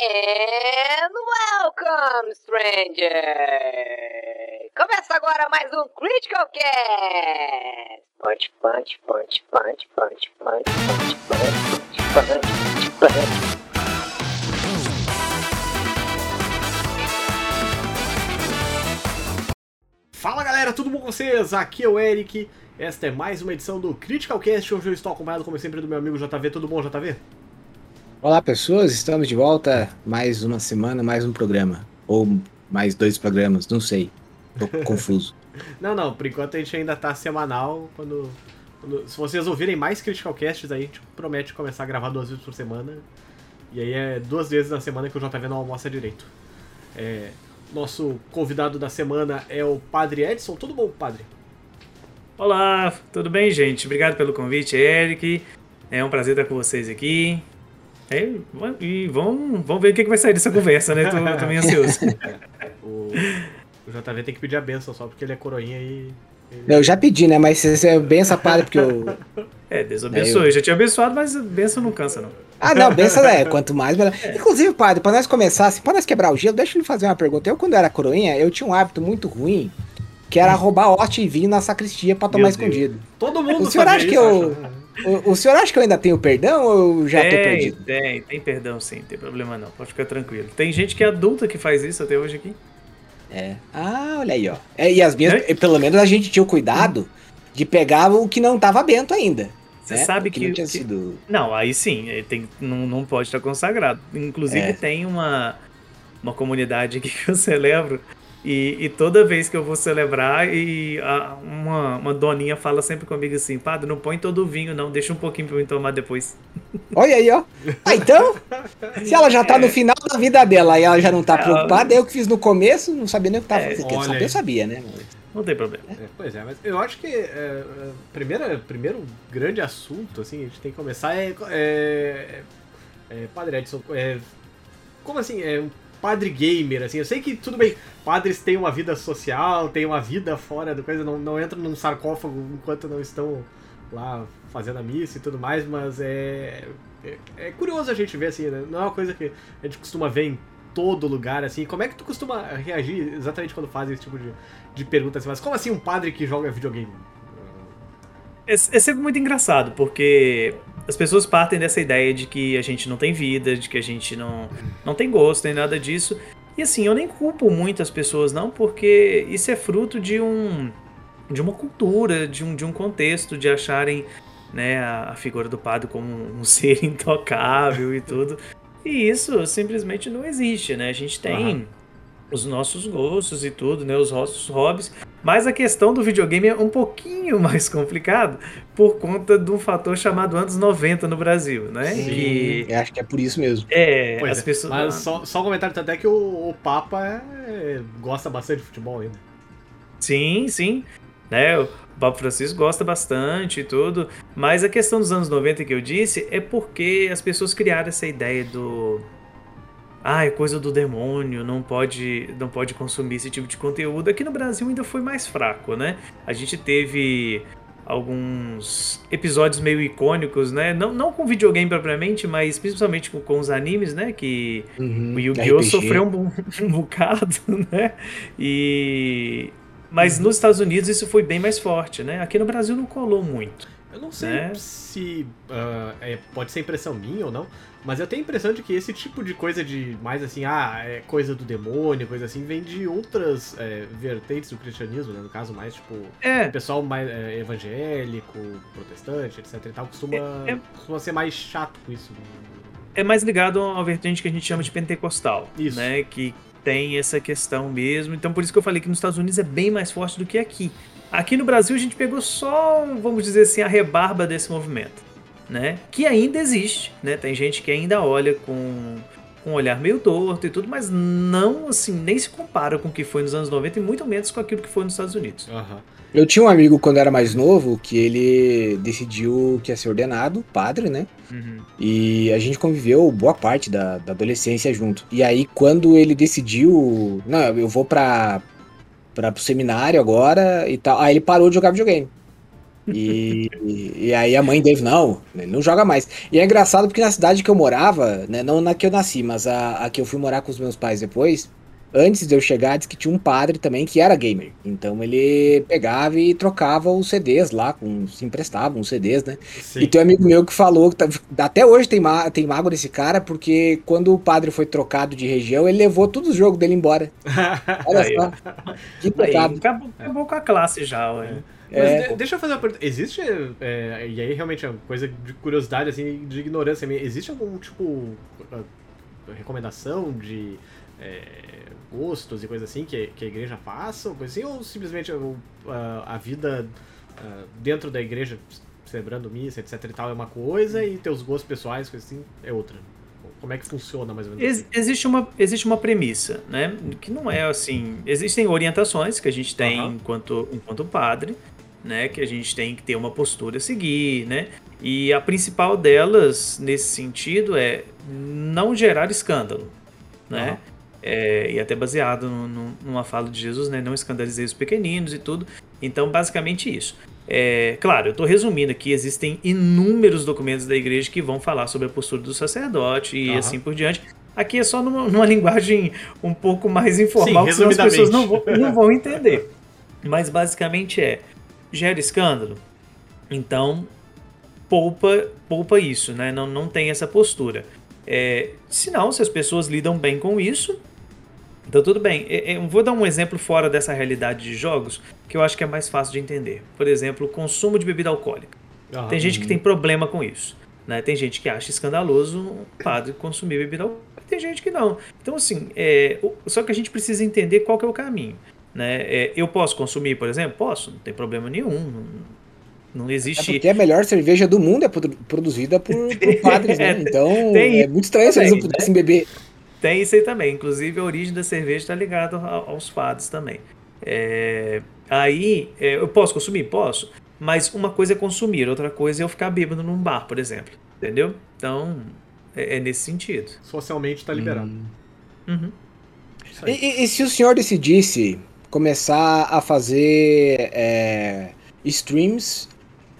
And welcome, stranger! Começa agora mais um Critical Cast! Punch, punch, punch, punch, punch, punch, punch, punch, punch, punch. Fala galera, tudo bom com vocês? Aqui é o Eric. Esta é mais uma edição do Critical Cast. Hoje eu estou acompanhado, como sempre, do meu amigo JV. Tudo bom, JV? Olá pessoas, estamos de volta. Mais uma semana, mais um programa. Ou mais dois programas, não sei. Tô confuso. Não, não, por enquanto a gente ainda tá semanal. Quando, quando- se vocês ouvirem mais Critical Casts, aí a gente promete começar a gravar duas vezes por semana. E aí é duas vezes na semana que o JV não almoça direito. É, nosso convidado da semana é o Padre Edson. Tudo bom, Padre? Olá, tudo bem, gente? Obrigado pelo convite, Eric. É um prazer estar com vocês aqui. É, e vamos, vamos ver o que que vai sair dessa conversa, né? Tô, tô meio ansioso. O, o JV tem que pedir a benção só porque ele é coroinha e. ele- Eu já pedi, né? Mas você é essa padre, porque eu. É, Deus abençoe. Eu já tinha abençoado, mas benção não cansa, não. Ah, não, benção é. Quanto mais. melhor. Inclusive, padre, pra nós começar, assim, pra nós quebrar o gelo, deixa eu lhe fazer uma pergunta. Eu, quando era coroinha, eu tinha um hábito muito ruim, que era roubar horte e vinho na sacristia pra tomar Meu Deus. escondido. Todo mundo O senhor acha que isso, eu- acho, né? O, o senhor acha que eu ainda tenho perdão ou eu já tô tem, perdido? tem, tem perdão sim, não tem problema não. Pode ficar tranquilo. Tem gente que é adulta que faz isso até hoje aqui. É. Ah, olha aí, ó. É, e as minhas, Né? pelo menos a gente tinha o cuidado de pegar o que não tava bento ainda. Você né? sabe O que, não tinha que- sido. Não, aí sim, tem, não, não pode estar consagrado. Inclusive É. tem uma, uma comunidade aqui que eu celebro. E, e toda vez que eu vou celebrar, e a- uma, uma doninha fala sempre comigo assim, padre, não põe todo o vinho, não, deixa um pouquinho pra eu tomar depois. Olha aí, ó. Ah, então, se ela já tá no final da vida dela e ela já não tá É, preocupada, eu que fiz no começo, não sabia nem o que tava É, fazendo. aí. eu sabia, né? Não tem problema. É, pois é, mas eu acho que é, é, primeira, primeiro grande assunto, assim, a gente tem que começar é. é, é padre Edson, é, como assim? É padre gamer, assim. Eu sei que tudo bem, padres têm uma vida social, têm uma vida fora da coisa, não, não entram num sarcófago enquanto não estão lá fazendo a missa e tudo mais, mas é. É, é curioso a gente ver assim, né? Não é uma coisa que a gente costuma ver em todo lugar, assim. Como é que tu costuma reagir exatamente quando fazem esse tipo de, de pergunta assim? Mas como assim um padre que joga videogame? É, é sempre muito engraçado, porque as pessoas partem dessa ideia de que a gente não tem vida, de que a gente não, não tem gosto, nem nada disso. E assim, eu nem culpo muito as pessoas, não, porque isso é fruto de um de uma cultura, de um, de um contexto, de acharem né, a, a figura do padre como um, um ser intocável e tudo. E isso simplesmente não existe, né? A gente tem Aham. os nossos gostos e tudo, né? Os nossos hobbies. Mas a questão do videogame é um pouquinho mais complicado por conta de um fator chamado anos 90 no Brasil, né? Sim. Que Eu acho que é por isso mesmo. é, Pois as é, pessoas. Mas só, só um comentário tanto é que o, o Papa é- gosta bastante de futebol ainda. Sim, sim. Né? O Papa Francisco gosta bastante e tudo. Mas a questão dos anos 90 que eu disse é porque as pessoas criaram essa ideia do. Ah, é coisa do demônio, não pode, não pode consumir esse tipo de conteúdo. Aqui no Brasil ainda foi mais fraco, né? A gente teve alguns episódios meio icônicos, né? Não, não com videogame propriamente, mas principalmente com, com os animes, né? Que Uhum, o Yu-Gi-Oh! Sofreu um, um bocado, né? E. Mas nos Estados Unidos isso foi bem mais forte, né? Aqui no Brasil não colou muito. Eu não sei Né? se ah, é, pode ser impressão minha ou não, mas eu tenho a impressão de que esse tipo de coisa de mais assim, ah, é coisa do demônio, coisa assim, vem de outras é, vertentes do cristianismo, né? No caso, mais tipo, o É, pessoal mais é, evangélico, protestante, etc e tal, costuma, É, é- costuma ser mais chato com isso. é mais ligado uma vertente que a gente chama de pentecostal, Isso. né? Que tem essa questão mesmo. Então por isso que eu falei que nos Estados Unidos é bem mais forte do que aqui. Aqui no Brasil a gente pegou só, vamos dizer assim, a rebarba desse movimento, né? Que ainda existe, né? Tem gente que ainda olha com com um olhar meio torto e tudo, mas não assim, nem se compara com o que foi nos anos 90 e muito menos com aquilo que foi nos Estados Unidos. Aham. Eu tinha um amigo quando era mais novo que ele decidiu que ia ser ordenado, padre, né? Uhum. E a gente conviveu boa parte da, da adolescência junto. E aí, quando ele decidiu, não, eu vou pra, pra, pro seminário agora e tal, aí ele parou de jogar videogame. E, e, aí a mãe dele, não, não joga mais. E é engraçado porque na cidade que eu morava, né, não na que eu nasci, mas a, a que eu fui morar com os meus pais depois, antes de eu chegar, disse que tinha um padre também que era gamer. Então ele pegava e trocava os CDs lá, com, se emprestava uns CDs, né? Sim. E tem um amigo meu que falou que tá, até hoje tem, tem mago desse cara, porque quando o padre foi trocado de região, ele levou todos os jogos dele embora. Olha só. Que pecado. Acabou, acabou, com a classe já, ué. É. deixa eu fazer uma pergunta. Existe, é, e aí realmente é uma coisa de curiosidade, assim, de ignorância, existe algum tipo recomendação de é, gostos e coisas assim que, que a igreja faça, ou coisa assim, ou simplesmente a, a vida uh, dentro da igreja, celebrando missa, etc e tal, é uma coisa, e teus gostos pessoais, coisa assim, é outra? Como é que funciona mais ou menos? Ex assim? existe, uma, existe uma premissa, né? Que não é assim. Existem orientações que a gente tem uhum. enquanto, enquanto padre, né? Que a gente tem que ter uma postura a seguir, né? E a principal delas, nesse sentido, é não gerar escândalo, né? Uhum. É, e até baseado no, no, numa fala de Jesus, né? Não escandalizei os pequeninos e tudo. Então, basicamente isso. É, claro, eu estou resumindo aqui, existem inúmeros documentos da igreja que vão falar sobre a postura do sacerdote e uhum. assim por diante. Aqui é só numa, numa linguagem um pouco mais informal, Sim, que as pessoas não vão, não vão entender. Mas basicamente é, gera escândalo, então poupa, poupa isso, né? Não, não tem essa postura. É, se não, se as pessoas lidam bem com isso, então tudo bem. Eu vou dar um exemplo fora dessa realidade de jogos que eu acho que é mais fácil de entender. Por exemplo, o consumo de bebida alcoólica. Ah, tem gente que tem problema com isso. Né? Tem gente que acha escandaloso um padre consumir bebida alcoólica. Tem gente que não. Então, assim, é, só que a gente precisa entender qual que é o caminho. Né? É, eu posso consumir, por exemplo? Posso, não tem problema nenhum. Não, não existe. É porque a melhor cerveja do mundo é produzida por, por padres, né? Então tem, é muito estranho se eles não pudessem né? beber tem isso aí também. Inclusive, a origem da cerveja está ligada aos fados também. É, aí, é, eu posso consumir? Posso. Mas uma coisa é consumir, outra coisa é eu ficar bêbado num bar, por exemplo. Entendeu? Então, é, é nesse sentido. Socialmente está liberado. Hum. Uhum. E, e, e, se o senhor decidisse começar a fazer é, streams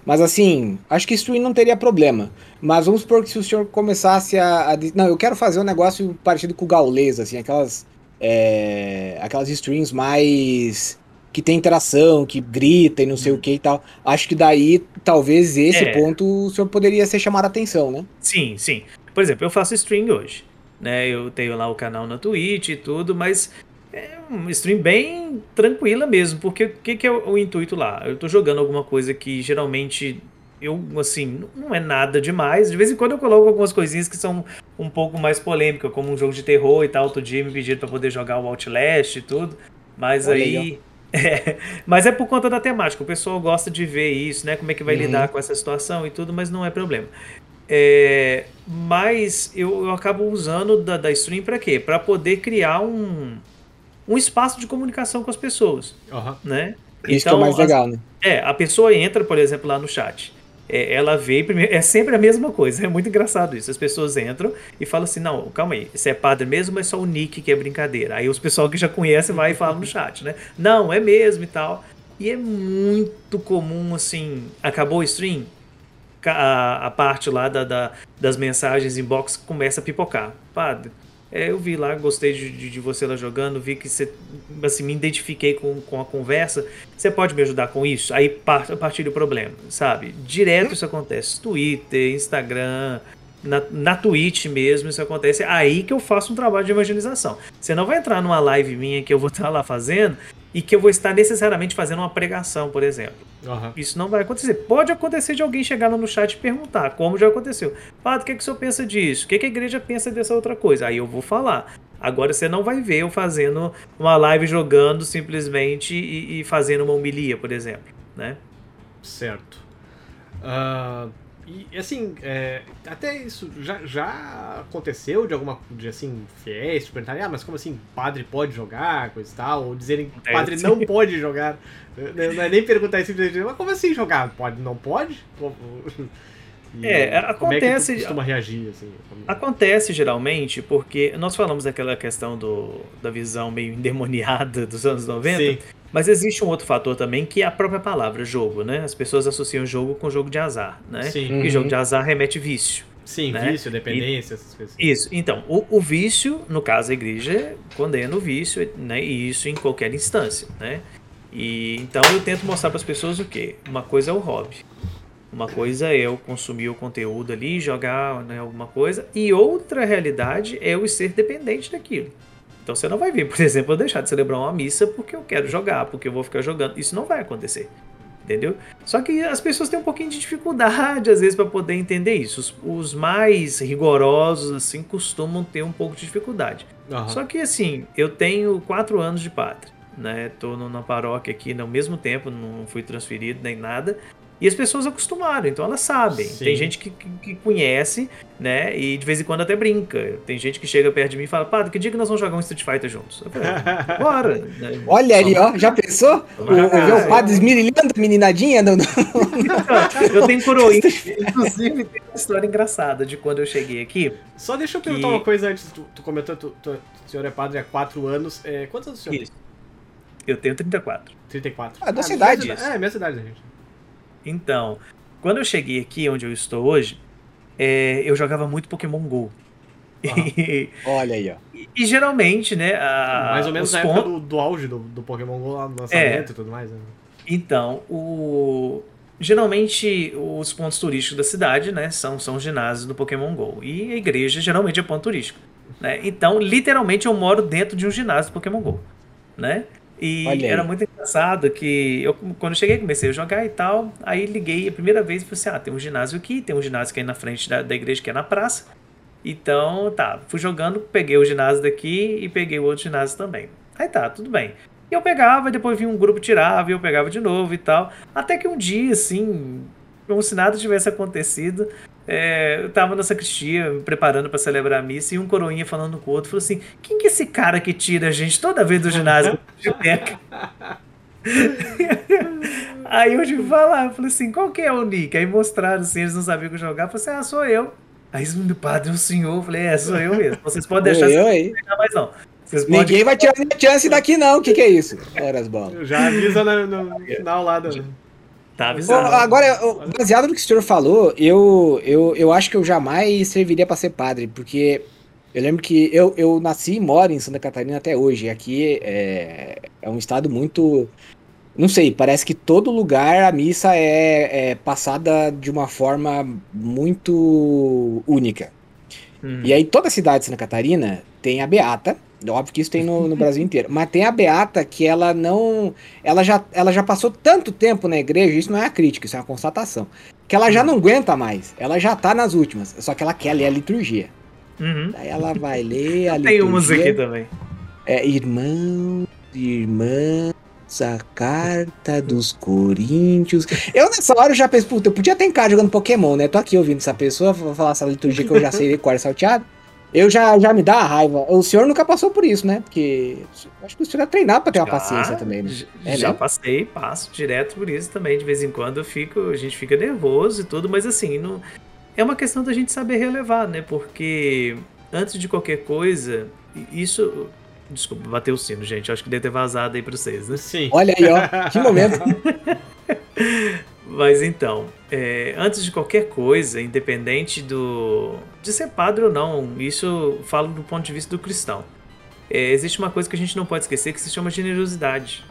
mas assim, acho que stream não teria problema. Mas vamos supor que se o senhor começasse a, a Não, eu quero fazer um negócio parecido com o Gaulês, assim, aquelas. É, aquelas streams mais. que tem interação, que grita e não sei o que e tal. Acho que daí, talvez esse é. ponto o senhor poderia ser chamado a atenção, né? Sim, sim. Por exemplo, eu faço stream hoje. Né, eu tenho lá o canal na Twitch e tudo, mas é uma stream bem tranquila mesmo, porque o que, que, é o, o, intuito lá? Eu tô jogando alguma coisa que geralmente eu, assim, não é nada demais. De vez em quando eu coloco algumas coisinhas que são um pouco mais polêmicas, como um jogo de terror e tal. Outro dia me pediram para poder jogar o Outlast e tudo, mas Olha aí. aí é, mas é por conta da temática. O pessoal gosta de ver isso, né? Como é que vai uhum. lidar com essa situação e tudo, mas não é problema. É, mas eu, eu acabo usando da, da stream para quê? Para poder criar um, um espaço de comunicação com as pessoas, uhum. né? Isso então, que é mais legal, né? É, a pessoa entra, por exemplo, lá no chat. É, ela vê, é sempre a mesma coisa, é muito engraçado isso. As pessoas entram e falam assim: não, calma aí, você é padre mesmo, mas só o nick que é brincadeira. Aí os pessoal que já conhecem vai e falam no chat, né? Não, é mesmo e tal. E é muito comum, assim, acabou o stream, a, a parte lá da, da, das mensagens inbox começa a pipocar. Padre, é, eu vi lá, gostei de, de, de, você lá jogando, vi que você, assim, me identifiquei com, com a conversa. Você pode me ajudar com isso? Aí part, partilha o problema, sabe? Direto isso acontece. Twitter, Instagram, na, na Twitch mesmo isso acontece. É aí que eu faço um trabalho de evangelização. Você não vai entrar numa live minha que eu vou estar lá fazendo e que eu vou estar necessariamente fazendo uma pregação, por exemplo. Uhum. Isso não vai acontecer. Pode acontecer de alguém chegar lá no chat e perguntar, como já aconteceu. Padre, o que, é que o senhor pensa disso? O que, é que a igreja pensa dessa outra coisa? Aí eu vou falar. Agora você não vai ver eu fazendo uma live jogando simplesmente e, e fazendo uma homilia, por exemplo. Né? Certo. Uh, e assim, é, até isso já, já aconteceu de alguma de assim, fiéis perguntarem, ah, mas como assim, padre pode jogar, coisa e tal, ou dizerem que padre não pode jogar. Não é nem perguntar simplesmente, mas como assim jogar? Pode, não pode? E É, como é que acontece- reagir, assim? Acontece geralmente porque nós falamos daquela questão do, da visão meio endemoniada dos anos 90, Sim. mas existe um outro fator também que é a própria palavra jogo, né? As pessoas associam jogo com jogo de azar, né? Sim. E Uhum. jogo de azar remete vício. Sim, né? vício, dependência, essas coisas. Isso. Então, o, o vício, no caso a igreja, condena o vício, né? E isso em qualquer instância, né? E então eu tento mostrar para as pessoas o quê? Uma coisa é o hobby. Uma coisa é eu consumir o conteúdo ali, jogar né, alguma coisa, e outra realidade é eu ser dependente daquilo. Então você não vai vir, por exemplo, eu deixar de celebrar uma missa porque eu quero jogar, porque eu vou ficar jogando. Isso não vai acontecer. Entendeu? Só que as pessoas têm um pouquinho de dificuldade, às vezes, para poder entender isso. Os, os mais rigorosos, assim, costumam ter um pouco de dificuldade. Aham. Só que, assim, eu tenho quatro anos de pátria, né? Tô na paróquia aqui no mesmo tempo, não fui transferido nem nada. E as pessoas acostumaram, então elas sabem. Sim. Tem gente que, que, que conhece, né? E de vez em quando até brinca. Tem gente que chega perto de mim e fala, Padre, que dia que nós vamos jogar um Street Fighter juntos? Eu falei, "Ah, bora! né? Olha ali, ó. Já pensou? O, o, o padre esmirilhando a meninadinha? Não, não. Eu tenho coroinha. Inclusive, tem uma história engraçada de quando eu cheguei aqui. Só deixa eu perguntar Que- uma coisa antes. Tu, tu comentou que tu, tu, o senhor é padre há 4 anos. É, quantos anos o senhor Isso. Eu tenho 34. tem? 34. Ah, da cidade. minha É, minha cidade, gente. Então, quando eu cheguei aqui, onde eu estou hoje, é, eu jogava muito Pokémon GO. E, Olha aí, ó. e geralmente, né? a- Mais ou menos os na época do, do auge do, do Pokémon GO lá no lançamento e tudo mais. Né? Então, o... geralmente os pontos turísticos da cidade, né, são, são os ginásios do Pokémon GO. E a igreja geralmente é ponto turístico. Né? Então, literalmente, eu moro dentro de um ginásio do Pokémon GO. Né? E era muito engraçado que eu, quando eu cheguei, comecei a jogar e tal. Aí liguei a primeira vez e falei assim: ah, tem um ginásio aqui, tem um ginásio que é na frente da, da igreja, que é na praça. Então, tá, fui jogando, peguei o ginásio daqui e peguei o outro ginásio também. Aí tá, tudo bem. E eu pegava, e depois vinha um grupo tirava, e eu pegava de novo e tal. Até que um dia, assim, como se nada tivesse acontecido, é, eu tava na sacristia, me preparando pra celebrar a missa, e um coroinha falando com o outro, falou assim, quem que é esse cara que tira a gente toda vez do ginásio? Judeca?" Aí eu tive que falar, eu falei assim, qual que é o nick? Aí mostraram assim, eles não sabiam o que jogar, eu falei assim, ah, sou eu. Aí eles me padre, é o senhor, eu falei, é, sou eu mesmo. Vocês podem deixar eu sem aí. pegar mais não. Vocês podem Ninguém vai tirar minha chance daqui, não. O que, que é isso? Ora as bolas. Já avisa no, no final lá do. Tá avisado. agora, baseado no que o senhor falou, eu, eu, eu acho que eu jamais serviria para ser padre, porque eu lembro que eu, eu nasci e moro em Santa Catarina até hoje. Aqui é, é um estado muito. Não sei, parece que todo lugar a missa é, é passada de uma forma muito única. Hum. E aí toda cidade de Santa Catarina tem a Beata, óbvio que isso tem no, no Brasil inteiro, mas tem a Beata que ela não, ela já, ela já passou tanto tempo na igreja, isso não é uma crítica, isso é uma constatação, que ela já não aguenta mais, ela já tá nas últimas, só que ela quer ler a liturgia. Uhum. Aí ela vai ler a Tem umas aqui liturgia, também. é irmãos, irmãs, a carta dos coríntios. Eu nessa hora eu já pensei, puta, eu podia ter em casa jogando Pokémon, né? Tô aqui ouvindo essa pessoa falar essa liturgia que eu já sei decor salteado. Eu já, já me dá a raiva. O senhor nunca passou por isso, né? Porque acho que o senhor é treinado pra ter uma Já- paciência também, né? É já mesmo? passei, passo direto por isso também. De vez em quando eu fico, a gente fica nervoso e tudo, mas assim, não, é uma questão da gente saber relevar, né? Porque antes de qualquer coisa, isso. Desculpa, bateu o sino, gente. Acho que deve ter vazado aí pra vocês, né? Sim. Olha aí, ó. Que momento. Mas então, é, antes de qualquer coisa, independente do de ser padre ou não, isso falo do ponto de vista do cristão. É, existe uma coisa que a gente não pode esquecer que se chama generosidade.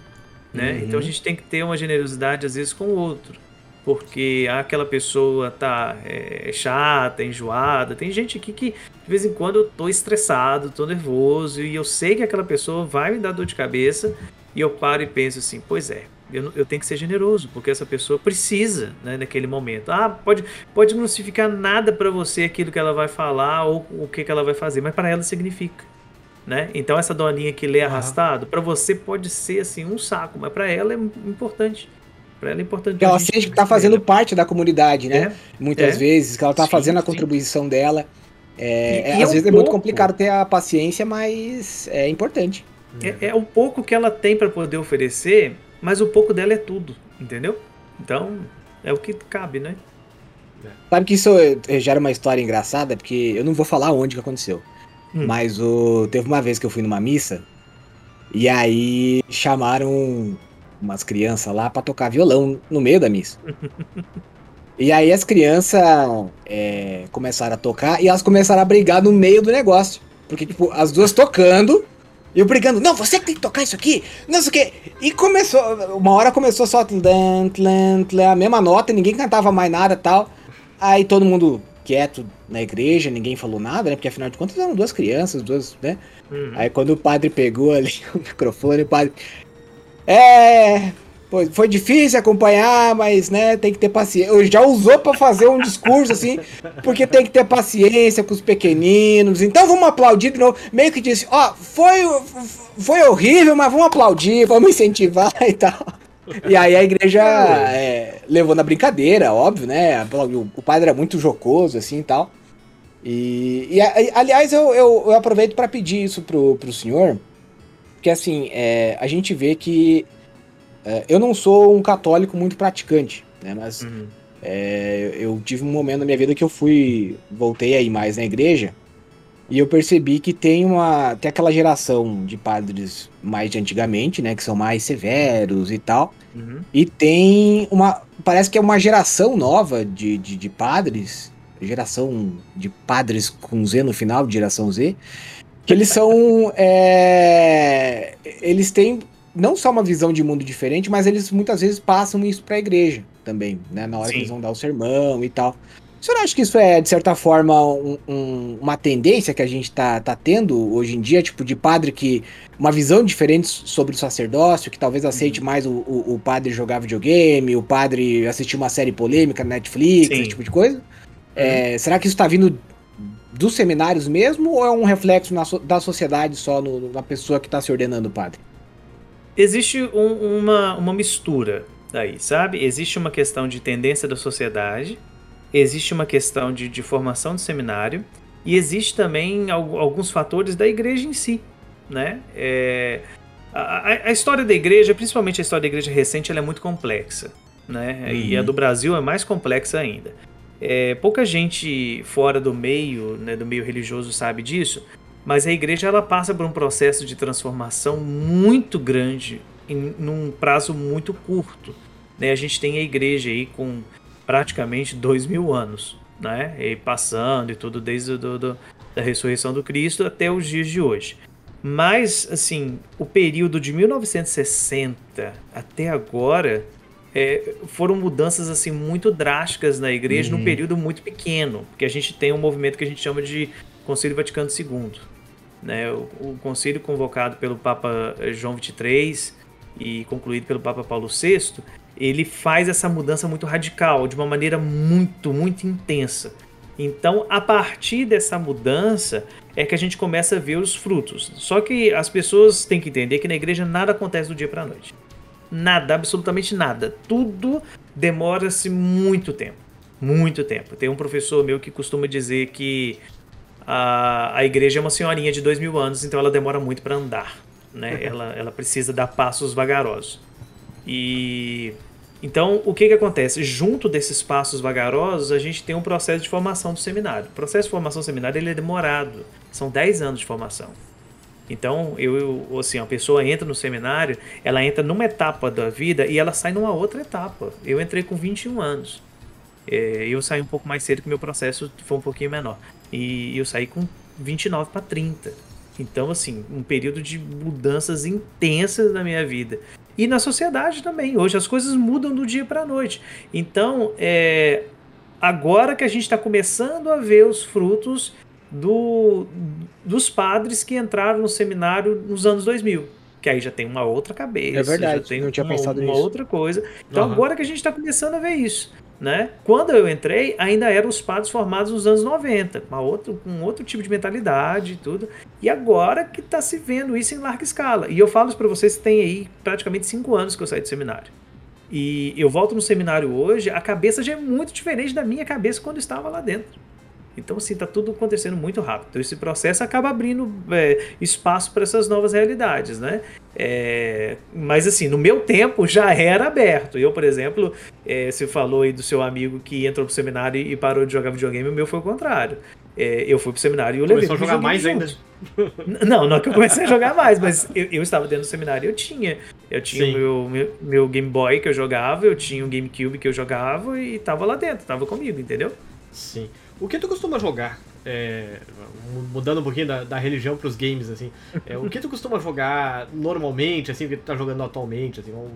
Né? Uhum. Então a gente tem que ter uma generosidade às vezes com o outro. Porque aquela pessoa tá é, chata, enjoada. Tem gente aqui que de vez em quando eu tô estressado, tô nervoso e eu sei que aquela pessoa vai me dar dor de cabeça e eu paro e penso assim, pois é, eu, eu tenho que ser generoso, porque essa pessoa precisa, né, naquele momento. Ah, pode, pode não significar nada para você aquilo que ela vai falar ou o que, que ela vai fazer, mas para ela significa. Né? Então essa doninha que lê arrastado, para você pode ser assim um saco, mas para ela é importante. Para ela é importante. Que ela sente que tá fazendo parte da comunidade, né? Muitas é. vezes, que ela tá Sim, fazendo a contribuição dela. É, E- é, e é às um vezes é muito complicado ter a paciência, mas é importante. É, é o pouco que ela tem para poder oferecer, mas o pouco dela é tudo, entendeu? Então, é o que cabe, né? Sabe que isso eh, gera uma história engraçada, porque eu não vou falar onde que aconteceu. Hum. Mas o, teve uma vez que eu fui numa missa, e aí chamaram umas crianças lá pra tocar violão no meio da missa. E aí as crianças é, começaram a tocar e elas começaram a brigar no meio do negócio. Porque, tipo, as duas tocando eu brigando, não, você que tem que tocar isso aqui, não sei o quê. E começou, uma hora começou só tlan, tlan, tlan, a mesma nota, ninguém cantava mais nada e tal. Aí todo mundo quieto na igreja, ninguém falou nada, né? Porque afinal de contas eram duas crianças, duas, né? Uhum. Aí quando o padre pegou ali o microfone, o padre. É. Foi, difícil acompanhar, mas né, tem que ter paciência. Já usou pra fazer um discurso assim, porque tem que ter paciência com os pequeninos. Então vamos aplaudir de novo. Meio que disse, ó, foi, foi horrível, mas vamos aplaudir, vamos incentivar e tal. E aí a igreja é, levou na brincadeira, óbvio, né? O, padre era muito jocoso, assim e tal. E, e, aliás, eu, eu, eu aproveito para pedir isso pro, pro senhor, porque assim, é, a gente vê que é, eu não sou um católico muito praticante, né? Mas Uhum. é, eu tive um momento na minha vida que eu fui, voltei aí mais na igreja e eu percebi que tem uma, tem aquela geração de padres mais de antigamente, né? Que são mais severos e tal. Uhum. E tem uma. Parece que é uma geração nova de, de, de padres. Geração de padres com Z no final, de geração Z. Que eles são. é, eles têm não só uma visão de mundo diferente, mas eles muitas vezes passam isso pra igreja também, né? Na hora Sim. que eles vão dar o sermão e tal. O senhor acha que isso é, de certa forma, um- um- uma tendência que a gente tá, tá tendo hoje em dia, tipo, de padre que. Uma visão diferente sobre o sacerdócio, que talvez aceite mais o, o, o padre jogar videogame, o padre assistir uma série polêmica na Netflix, Sim. esse tipo de coisa? É, será que isso tá vindo dos seminários mesmo, ou é um reflexo na da sociedade só no- na pessoa que tá se ordenando padre? Existe um- uma, uma mistura aí, sabe? Existe uma questão de tendência da sociedade, existe uma questão de, de formação de seminário, e existe também al- alguns fatores da igreja em si, né? É, a, a- história da igreja, principalmente a história da igreja recente, ela é muito complexa, né? E a Uhum. do Brasil é mais complexa ainda. É, pouca gente fora do meio, né, do meio religioso sabe disso, mas a igreja ela passa por um processo de transformação muito grande em num prazo muito curto. Né? A gente tem a igreja aí com praticamente dois mil anos, né? E passando e tudo desde do, do- da ressurreição do Cristo até os dias de hoje. Mas, assim, o período de 1960 até agora é, foram mudanças assim muito drásticas na igreja num Uhum. período muito pequeno, porque a gente tem um movimento que a gente chama de Concílio Vaticano II, né? O, o convocado pelo Papa eh, João XXIII e concluído pelo Papa Paulo VI, ele faz essa mudança muito radical, de uma maneira muito, muito intensa. Então, a partir dessa mudança é que a gente começa a ver os frutos. Só que as pessoas têm que entender que na igreja nada acontece do dia para a noite. Nada, absolutamente nada. Tudo demora-se muito tempo. Muito tempo. Tem um professor meu que costuma dizer que a, a igreja é uma senhorinha de dois mil anos, então ela demora muito para andar. Né? Ela, ela precisa dar passos vagarosos. E então o que, que acontece? Junto desses passos vagarosos, a gente tem um processo de formação do seminário. O processo de formação do seminário ele é demorado. São 10 anos de formação. Então, eu, eu, assim, a pessoa entra no seminário, ela entra numa etapa da vida e ela sai numa outra etapa. Eu entrei com 21 anos. É, eu saí um pouco mais cedo que meu processo foi um pouquinho menor. E eu saí com 29 para 30. Então, assim, um período de mudanças intensas na minha vida. E na sociedade também. Hoje as coisas mudam do dia para a noite. Então, é, agora que a gente está começando a ver os frutos do, dos padres que entraram no seminário nos anos 2000. Que aí já tem uma outra cabeça. É verdade, já tem não tinha uma, pensado uma nisso. outra coisa. Então Aham. agora que a gente está começando a ver isso. Né? Quando eu entrei, ainda eram os padres formados nos anos 90, uma outra, com outro tipo de mentalidade e tudo. E agora que está se vendo isso em larga escala. E eu falo isso para vocês tem aí praticamente cinco anos que eu saí do seminário. E eu volto no seminário hoje, a cabeça já é muito diferente da minha cabeça quando estava lá dentro. Então, assim, tá tudo acontecendo muito rápido. Então, esse processo acaba abrindo é, espaço para essas novas realidades, né? É, mas, assim, no meu tempo já era aberto. Eu, por exemplo, é, você falou aí do seu amigo que entrou pro seminário e parou de jogar videogame, o meu foi o contrário. É, eu fui pro seminário e eu levei Começou a jogar mais ainda. Não, não é que eu comecei a jogar mais, mas eu, eu estava dentro do seminário e eu tinha. Eu tinha Sim. o meu, meu, meu Game Boy que eu jogava, eu tinha o GameCube que eu jogava e tava lá dentro, tava comigo, entendeu? Sim. O que tu costuma jogar? É, mu- mudando um pouquinho da, da religião pros games, assim. É, o que tu costuma jogar normalmente, assim, o que tu tá jogando atualmente, assim, um...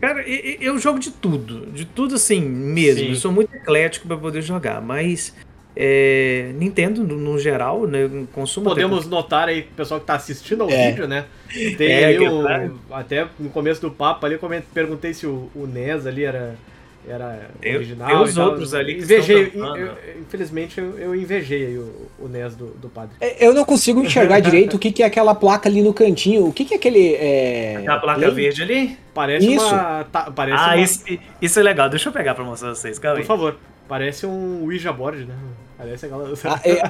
Cara, e- e- eu jogo de tudo, de tudo assim mesmo. Sim. Eu sou muito eclético pra poder jogar, mas é, Nintendo no, no geral, né, eu consumo até Podemos notar aí, o pessoal que tá assistindo ao É. vídeo, né? Tem É, tá. Até no começo do papo ali, eu perguntei se o, o NES ali era, era Tem- original. tem os e tal. outros ali que invejei, eu- infelizmente eu, eu invejei aí o, o NES do, do padre. É, Eu não consigo enxergar direito o que, que é aquela placa ali no cantinho. O que, que é aquele. É... A placa play? verde ali? Parece Isso. uma. tá- parece Ah, uma- isso, isso é legal. Deixa eu pegar pra mostrar pra vocês, calma Por aí. favor. Parece um Ouija board, né? Parece aquela. Ah, é,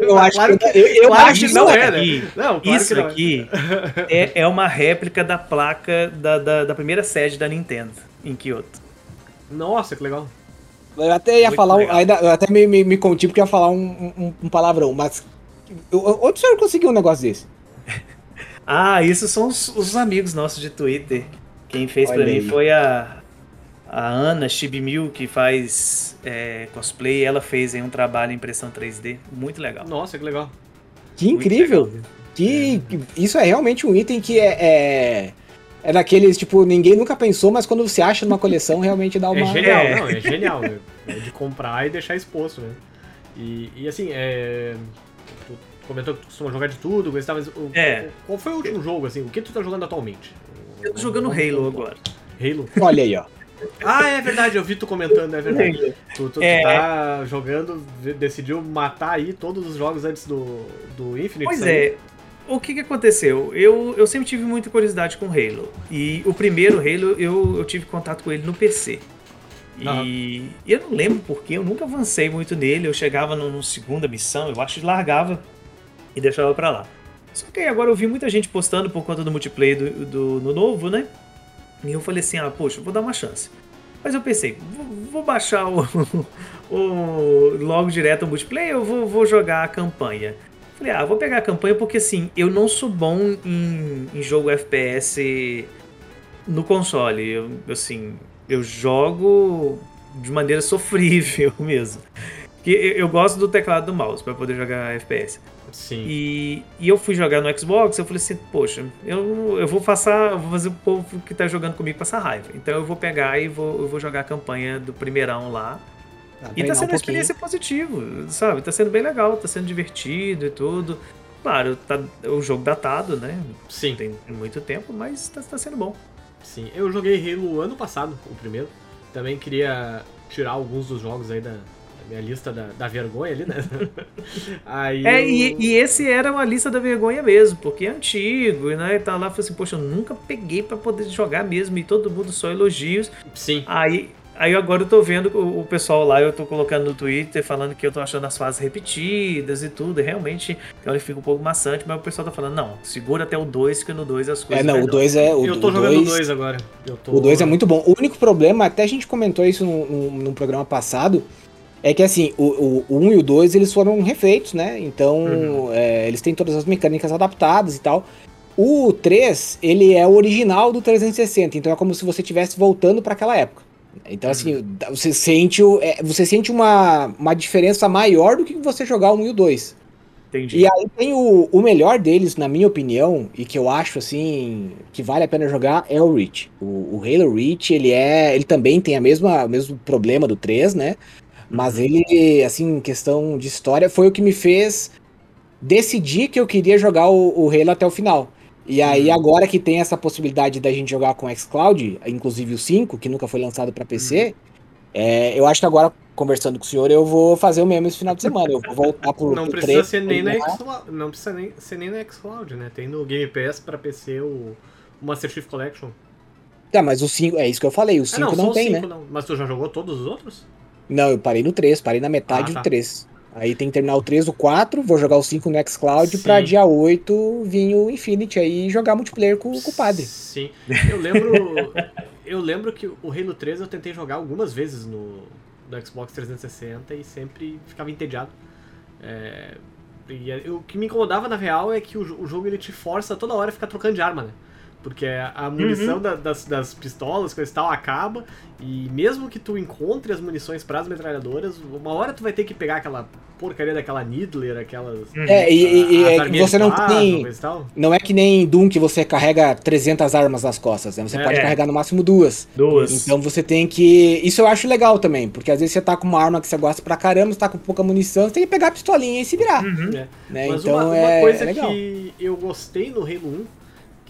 eu acho Claro que, eu, eu claro acho que não é, é. né? aqui, Não, claro isso que não é. aqui é, é uma réplica da placa da, da, da primeira sede da Nintendo, em Kyoto. Nossa, que legal. Eu até ia Muito falar, legal. ainda, eu até me, me, me conti porque ia falar um, um, um palavrão, mas. eu- Onde o senhor conseguiu um negócio desse? Ah, isso são os, os amigos nossos de Twitter. Quem fez Olha pra mim aí. foi a, a Ana Chibimil, que faz é, cosplay. Ela fez aí um trabalho em impressão 3D. Muito legal. Nossa, que legal. Que Muito incrível! legal. Que, que- isso é realmente um item que é, é. É daqueles, tipo, ninguém nunca pensou, mas quando você acha numa coleção, realmente dá uma. É genial, É. não, é genial. É, é de comprar e deixar exposto, né? E, e assim, é. Tu comentou que tu costuma jogar de tudo, gostava, mas o- É. qual foi o último jogo, assim? O que tu tá jogando atualmente? Eu tô jogando Halo agora. Halo? Olha aí, ó. Ah, é verdade, eu vi tu comentando, é verdade. Tu, tu- É. tá jogando, de- decidiu matar aí todos os jogos antes do, do Infinite. Pois sair. é. O que que aconteceu? Eu, eu sempre tive muita curiosidade com Halo. E o primeiro Halo, eu, eu tive contato com ele no PC. E Aham. eu não lembro porque, eu nunca avancei muito nele. Eu chegava no, no segunda missão, eu acho que largava e deixava pra lá. Só que aí agora eu vi muita gente postando por conta do multiplayer do, do- no novo, né? E eu falei assim, ah, poxa, vou dar uma chance. Mas eu pensei, vou, vou baixar o, o- logo direto o multiplayer, eu vou, vou jogar a campanha. Falei, ah, vou pegar a campanha porque assim, eu não sou bom em, em jogo FPS no console. Eu, assim, eu jogo de maneira sofrível mesmo. Que eu, eu gosto do teclado do mouse para poder jogar FPS. Sim. E, e eu fui jogar no Xbox, eu falei assim, poxa, eu, eu vou passar, eu vou fazer o povo que tá jogando comigo passar raiva. Então eu vou pegar e vou, eu vou jogar a campanha do primeirão lá. E tá sendo um uma experiência positiva, sabe? Tá sendo bem legal, tá sendo divertido e tudo. Claro, tá o jogo datado, né? Sim, Tem muito tempo, mas tá, tá sendo bom. sim. Eu joguei Halo ano passado, o primeiro. Também queria tirar alguns dos jogos aí da, da minha lista da, da vergonha ali, né? aí É, eu- e, e esse era uma lista da vergonha mesmo, porque é antigo, né? E tá lá, falei assim, poxa, eu nunca peguei pra poder jogar mesmo, e todo mundo só elogios. Sim. Aí, aí agora eu tô vendo o, pessoal lá, eu tô colocando no Twitter falando que eu tô achando as fases repetidas e tudo. E realmente, então fica um pouco maçante, mas o pessoal tá falando, não, segura até o 2, que no 2 as É, coisas. não, o melhoram." 2 é. O, eu tô o jogando o dois- 2 agora. Eu tô... O 2 é muito bom. O único problema, até a gente comentou isso num programa passado, é que assim, o 1 um e o 2 eles foram refeitos, né? Então, Uhum. é, eles têm todas as mecânicas adaptadas e tal. O 3, ele é o original do 360, então é como se você estivesse voltando para aquela época. Então, assim, Uhum. você sente, é, você sente uma, uma diferença maior do que você jogar o 1 e o 2. Entendi. E aí tem o, o melhor deles, na minha opinião, e que eu acho assim que vale a pena jogar é o Reach. O, o Halo Reach, ele é, ele também tem a mesma, o mesmo problema do 3, né? Mas ele, assim, em questão de história, foi o que me fez decidir que eu queria jogar o, o Halo até o final. E aí, agora que tem essa possibilidade da gente jogar com xCloud, inclusive o 5, que nunca foi lançado para PC, é, eu acho que agora, conversando com o senhor, eu vou fazer o mesmo esse final de semana. Eu vou voltar pro. Não pro precisa 3, ser nem na. Xcloud, não precisa nem ser nem na Xcloud, né? Tem no Game Pass pra PC o, o Master Chief Collection. Tá, mas o 5, é isso que eu falei, o Ah, 5 não, não, só o tem, 5 né? não. Mas tu já jogou todos os outros? Não, eu parei no 3, parei na metade Ah, tá. do 3. Aí tem que terminar o 3, o 4, vou jogar o 5 no xCloud Sim. pra dia 8 vir o Infinity aí e jogar multiplayer com, com o padre. Sim. Eu lembro. eu lembro que o Halo 3 eu tentei jogar algumas vezes no, no Xbox 360 e sempre ficava entediado. É, e é- o que me incomodava na real é que o, jo- o jogo ele te força toda hora a ficar trocando de arma, né? Porque a munição da- das, das pistolas, coisa e tal, acaba. E mesmo que tu encontre as munições para as metralhadoras, uma hora tu vai ter que pegar aquela porcaria daquela Needler, aquelas. É, e, e- e as é que arminhas você não plasma, tem. e. Não é que nem Doom que você carrega 300 armas nas costas, né? Você É. pode carregar no máximo duas. Duas. Então você tem que. Isso eu acho legal também, porque às vezes você tá com uma arma que você gosta pra caramba, você tá com pouca munição, você tem que pegar a pistolinha e se virar. Uhum. É. Né? Mas então uma, uma é, coisa é legal. que eu gostei no Halo 1,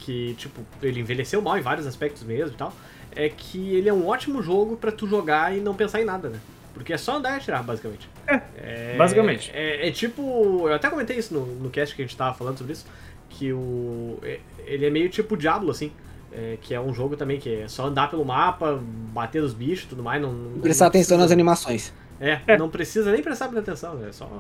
que, tipo, ele envelheceu mal em vários aspectos mesmo e tal, é que ele é um ótimo jogo pra tu jogar e não pensar em nada, né? Porque é só andar e atirar, basicamente. É, basicamente. É, é tipo. Eu até comentei isso no, no cast que a gente tava falando sobre isso. Que o. é- Ele é meio tipo Diablo, assim. é, que é um jogo também que é só andar pelo mapa, bater nos bichos e tudo mais. Não, não Prestar não atenção nas animações. É, É. não precisa nem prestar muita atenção, é só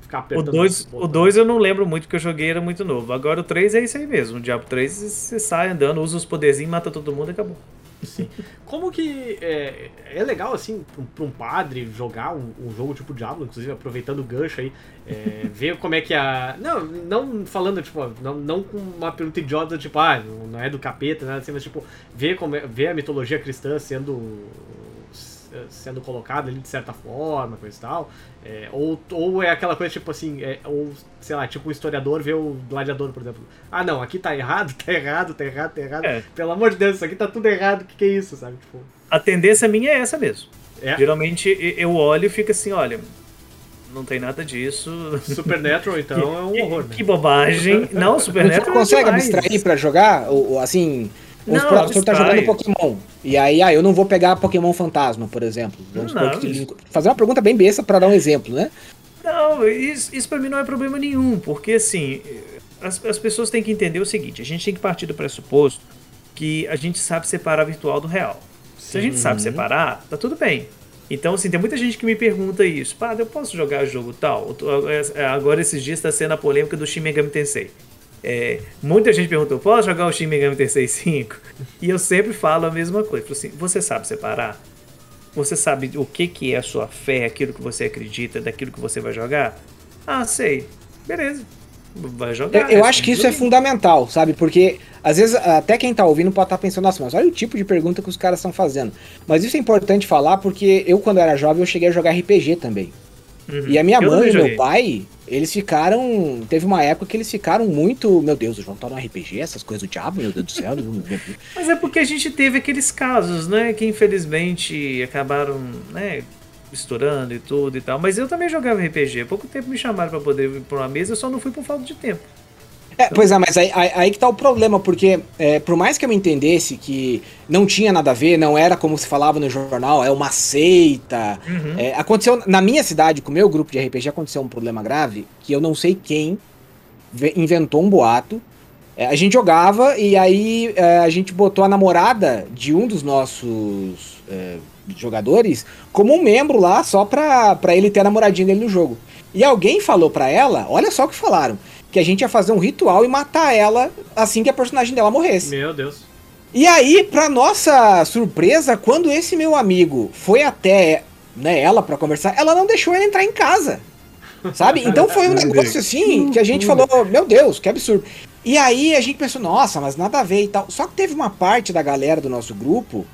ficar O apertando. 2 os o botões. dois eu não lembro muito porque eu joguei, era muito novo. Agora o 3 é isso aí mesmo. O Diablo 3 você sai andando, usa os poderzinhos, mata todo mundo e acabou. Sim. Como que é, é legal, assim, pra um- pra um padre jogar um, um jogo tipo Diablo, inclusive aproveitando o gancho aí, é, ver como é que a. Não, não falando, tipo, não, não com uma pergunta idiota, tipo, ah, não é do capeta, nada assim, mas tipo, ver, como é- ver a mitologia cristã sendo sendo colocada ali de certa forma, coisa e tal. É, ou, ou é aquela coisa tipo assim, é, ou sei lá, tipo um historiador vê o gladiador, por exemplo. Ah não, aqui tá errado, tá errado, tá errado, tá errado. É. Pelo amor de Deus, isso aqui tá tudo errado, o que, que é isso, sabe? Tipo, A tendência minha é essa mesmo. é. Geralmente eu olho e fico assim, olha, não tem nada disso. Supernatural, então, é um Que- horror, né? Que bobagem. Não, Você Supernatural não consegue é abstrair pra jogar? Ou, assim, vamos Não, supor, o senhor tá jogando Pokémon. E aí, ah, eu não vou pegar Pokémon Fantasma, por exemplo. Vamos supor Não, que isso- Fazer uma pergunta bem besta pra dar um exemplo, né? Não, isso, isso pra mim não é problema nenhum, porque assim, as, as pessoas têm que entender o seguinte: a gente tem que partir do pressuposto que a gente sabe separar virtual do real. Se a gente sabe separar, tá tudo bem. Então, assim, tem muita gente que me pergunta isso. Pá, eu posso jogar jogo tal? Tô- é, Agora, esses dias, está sendo a polêmica do Shin Megami Tensei. É, muita gente perguntou, posso jogar o Shin Megami Tensei 5? E eu sempre falo a mesma coisa. Assim, você sabe separar? Você sabe o que, que é a sua fé, aquilo que você acredita, daquilo que você vai jogar? Ah, sei. Beleza. Vai jogar. eu é acho que isso é fundamental, sabe? Porque às vezes até quem tá ouvindo pode estar pensando, nossa, mas olha o tipo de pergunta que os caras estão fazendo. Mas isso é importante falar porque eu, quando era jovem, eu cheguei a jogar RPG também. Uhum. E a minha Eu mãe e meu pai, eles ficaram. Teve uma época que eles ficaram muito. Meu Deus, o João tá no RPG, essas coisas do diabo, meu Deus do céu. Mas é porque a gente teve aqueles casos, né? Que infelizmente acabaram, né? Misturando e tudo e tal. Mas eu também jogava RPG. Há pouco tempo me chamaram pra poder ir pra uma mesa, eu só não fui por falta de tempo. É, pois é, mas aí, aí, aí que tá o problema, porque é, por mais que eu entendesse que não tinha nada a ver, não era como se falava no jornal, é uma seita. Uhum. É, aconteceu na minha cidade, com o meu grupo de RPG, aconteceu um problema grave que eu não sei quem ve- inventou um boato. É, a gente jogava e aí é, a gente botou a namorada de um dos nossos é, jogadores como um membro lá, só pra, pra ele ter a namoradinha dele no jogo. E alguém falou pra ela, olha só o que falaram, que a gente ia fazer um ritual e matar ela assim que a personagem dela morresse. Meu Deus. E aí, pra nossa surpresa, quando esse meu amigo foi até né, ela pra conversar, ela não deixou ele entrar em casa. Sabe? Então foi um negócio assim que a gente falou, meu Deus, que absurdo. E aí a gente pensou, nossa, mas nada a ver e tal. Só que teve uma parte da galera do nosso grupo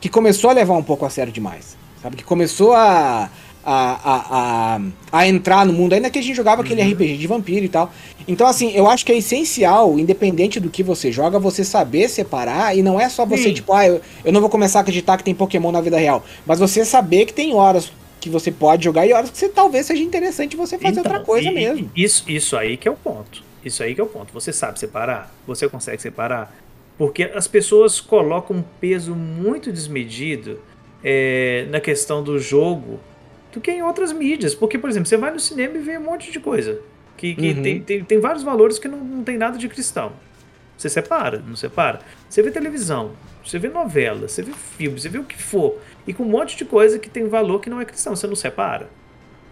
que começou a levar um pouco a sério demais. Sabe? Que começou a, a, a, a, a entrar no mundo, ainda que a gente jogava aquele RPG de vampiro e tal. Então, assim, eu acho que é essencial, independente do que você joga, você saber separar. E não é só você, Sim. tipo, ah, eu, eu não vou começar a acreditar que tem Pokémon na vida real. Mas você saber que tem horas que você pode jogar e horas que você, talvez seja interessante você fazer Então, outra coisa e- mesmo. Isso, isso aí que é o ponto. Isso aí que é o ponto. Você sabe separar? Você consegue separar? Porque as pessoas colocam um peso muito desmedido é, na questão do jogo do que em outras mídias. Porque, por exemplo, você vai no cinema e vê um monte de coisa. Que, que Uhum. tem, tem, tem vários valores que não, não tem nada de cristão. Você separa, não separa? Você vê televisão, você vê novela, você vê filme, você vê o que for. E com um monte de coisa que tem valor que não é cristão. Você não separa?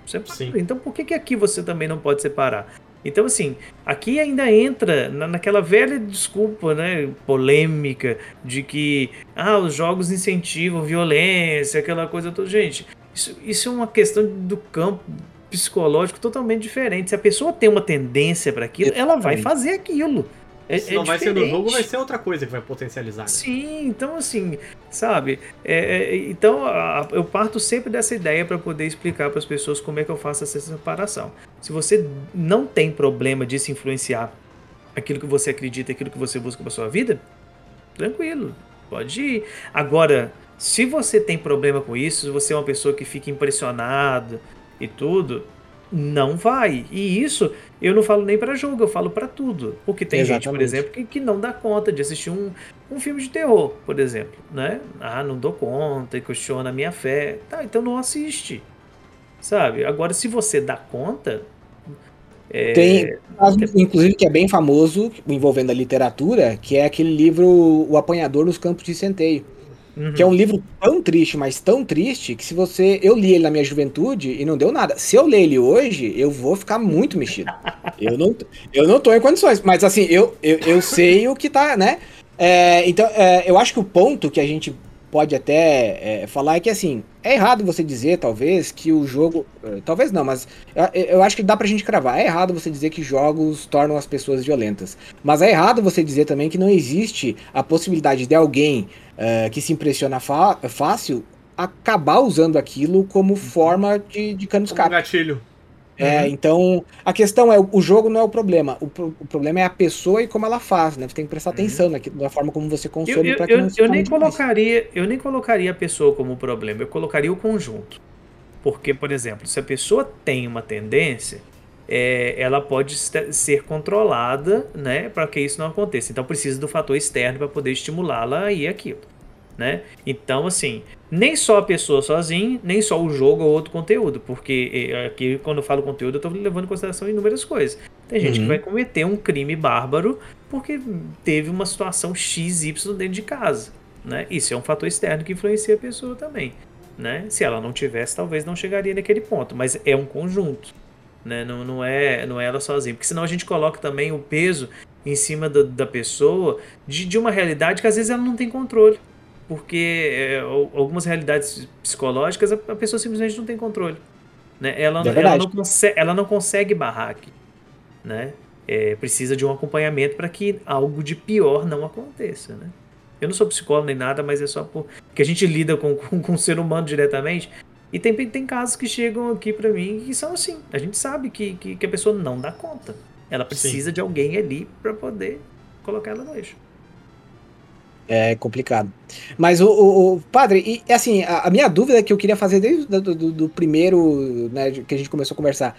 Separa. Sim. Então por que, que aqui você também não pode separar? Então, assim, aqui ainda entra na- naquela velha desculpa, né, polêmica, de que ah, os jogos incentivam violência, aquela coisa toda. Gente, isso, isso é uma questão do campo psicológico totalmente diferente. Se a pessoa tem uma tendência para aquilo, ela vai fazer aquilo. É, Se é não vai ser no jogo, vai ser outra coisa que vai potencializar. né? Sim, então assim, sabe? É, é, então a- eu parto sempre dessa ideia para poder explicar para as pessoas como é que eu faço essa separação. Se você não tem problema disso influenciar aquilo que você acredita, aquilo que você busca para sua vida, tranquilo, pode ir. Agora, se você tem problema com isso, se você é uma pessoa que fica impressionada e tudo, não vai. E isso eu não falo nem para jogo, eu falo para tudo. Porque tem gente, por Exatamente. exemplo, que, que não dá conta de assistir um, um filme de terror, por exemplo, né? Ah, não dou conta e questiona a minha fé. Tá, então não assiste. Sabe? Agora, se você dá conta. é, Tem, caso, inclusive, que é bem famoso, envolvendo a literatura, que é aquele livro O Apanhador nos Campos de Centeio. Uhum. Que é um livro tão triste, mas tão triste, que se você. Eu li ele na minha juventude e não deu nada. Se eu ler ele hoje, eu vou ficar muito mexido. Eu não, eu não tô em condições. Mas assim, eu, eu, eu sei o que tá, né? É, então, é, eu acho que o ponto que a gente pode até é, falar é que assim, é errado você dizer, talvez, que o jogo. é, Talvez não, mas eu, eu acho que dá pra gente cravar. É errado você dizer que jogos tornam as pessoas violentas. Mas é errado você dizer também que não existe a possibilidade de alguém é, que se impressiona fácil acabar usando aquilo como forma de, de cano Como um escape. gatilho. É, então, a questão é, o jogo não é o problema. O, o problema é a pessoa e como ela faz, né? Você tem que prestar atenção naquilo, na forma como você Eu, consome eu, para que eu, eu torne nem colocaria, eu nem colocaria a pessoa como problema, eu colocaria o conjunto. Porque, por exemplo, se a pessoa tem uma tendência, é, ela pode ser controlada, né, para que isso não aconteça. Então precisa do fator externo para poder estimulá-la e aquilo, né? Então, assim, nem só a pessoa sozinha, nem só o jogo ou outro conteúdo, porque é, aqui quando eu falo conteúdo, eu estou levando em consideração inúmeras coisas. Tem gente que Uhum. vai cometer um crime bárbaro porque teve uma situação XY dentro de casa, né? Isso é um fator externo que influencia a pessoa também, né? Se ela não tivesse, talvez não chegaria naquele ponto, mas é um conjunto, né? Não, não é não é ela sozinha, porque senão a gente coloca também o peso em cima da, da pessoa de, de uma realidade que às vezes ela não tem controle, porque é, al- algumas realidades psicológicas a, a pessoa simplesmente não tem controle, né? Ela, É ela, não, consegue, ela não consegue barrar aqui, né? É, precisa de um acompanhamento para que algo de pior não aconteça, né? Eu não sou psicólogo nem nada, mas é só porque a gente lida com, com, com o ser humano diretamente. E tem, tem casos que chegam aqui pra mim que são assim. A gente sabe que, que, que a pessoa não dá conta. Ela precisa de alguém ali pra poder colocar ela no eixo. É complicado. Mas o, o- o- padre, e assim, a, a minha dúvida que eu queria fazer desde do, do- do primeiro, né, que a gente começou a conversar.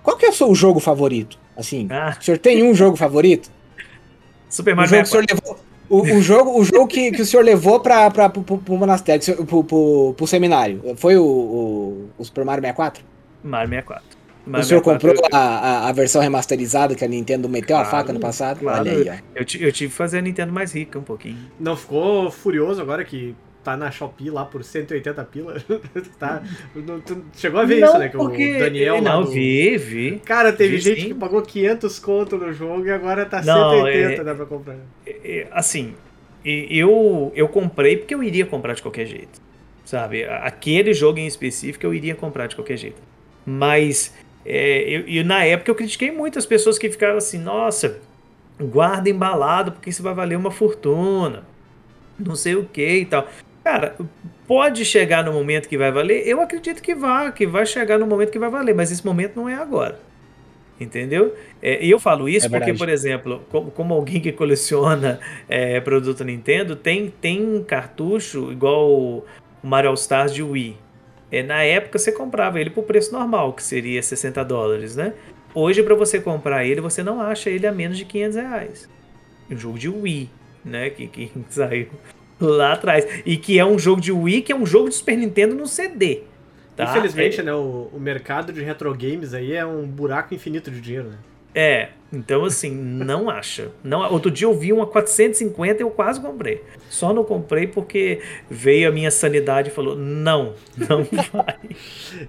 Qual que é o seu jogo favorito? Assim, Ah, o senhor tem um jogo favorito? Super O Mario jogo que o senhor 64. levou, o, o jogo, o jogo que, que o senhor levou pra, pra, pro, pro- monastério, o pro, pro, pro seminário, foi o, o, o Super Mario 64? Mario 64. O senhor 64, comprou eu- a, a, a versão remasterizada que a Nintendo meteu a Claro, faca no passado? claro. Olha aí, ó. Eu, eu tive que fazer a Nintendo mais rica um pouquinho. Não ficou furioso agora que tá na Shopee lá por 180 pila? tá, não- tu chegou a ver isso, né? Que o Daniel lá Não, do- vi, vi. Cara, teve Vi gente sim. que pagou 500 conto no jogo e agora tá Não, 180 é- dá pra comprar. É, assim, e- eu, eu comprei porque eu iria comprar de qualquer jeito. Sabe? A- Aquele jogo em específico eu iria comprar de qualquer jeito. Mas é, eu, e na época eu critiquei muito as pessoas que ficaram assim, nossa, guarda embalado porque isso vai valer uma fortuna. Não sei o que e tal. Cara, pode chegar no momento que vai valer? Eu acredito que vai, que vai chegar no momento que vai valer, mas esse momento não é agora. Entendeu? É, E eu falo isso É porque, verdade. por exemplo, como, como alguém que coleciona é, produto Nintendo, tem, tem cartucho igual o Mario All Stars de Wii. É, na época você comprava ele por preço normal, que seria 60 dólares, né? Hoje, para você comprar ele, você não acha ele a menos de 500 reais. Um jogo de Wii, né? Que, que saiu lá atrás. E que é um jogo de Wii, que é um jogo de Super Nintendo no CD. Tá? Infelizmente, É- né, o, o mercado de retro games aí é um buraco infinito de dinheiro, né? É, então assim, não acha. Não, outro dia eu vi uma 450 e eu quase comprei. Só não comprei porque veio a minha sanidade e falou: não, não vai.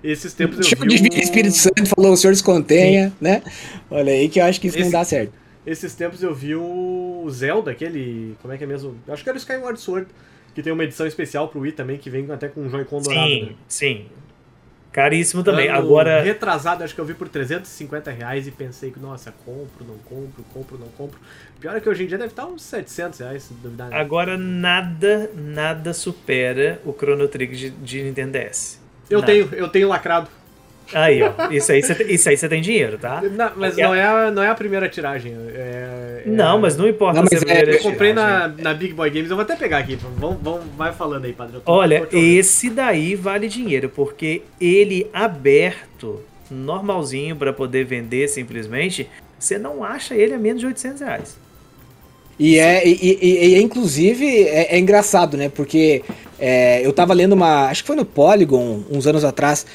Esses tempos eu Chama vi. de um- Espírito Santo, falou, o senhor descontenha, né? Olha aí que eu acho que isso Esse- não dá certo. Esses tempos eu vi o Zelda, aquele. Como é que é mesmo? Eu Acho que era o Skyward Sword, que tem uma edição especial pro Wii também, que vem até com um Joy-Con dourado. né? Sim, sim. Caríssimo também. Ano Agora, Retrasado, acho que eu vi por 350 reais e pensei que, nossa, compro, não compro, compro, não compro. Pior é que hoje em dia deve estar uns 700 reais, se duvidar. né? agora nada, nada supera o Chrono Trigger de, de Nintendo DS. Eu Nada. tenho, eu tenho lacrado. Aí, ó. Isso aí você isso aí você tem dinheiro, tá? Na- mas Porque não é, a, não é a primeira tiragem. É, é- Não, mas não importa Não, mas se é a é- Eu comprei na, na Big Boy Games, eu vou até pegar aqui. Vamos, vamos, vai falando aí, padre. Olha, esse daí vale dinheiro, porque ele aberto, normalzinho pra poder vender simplesmente, você não acha ele a menos de 800 reais. E é, e, e- e inclusive, é, é engraçado, né? Porque é, eu tava lendo uma. Acho que foi no Polygon, uns anos atrás.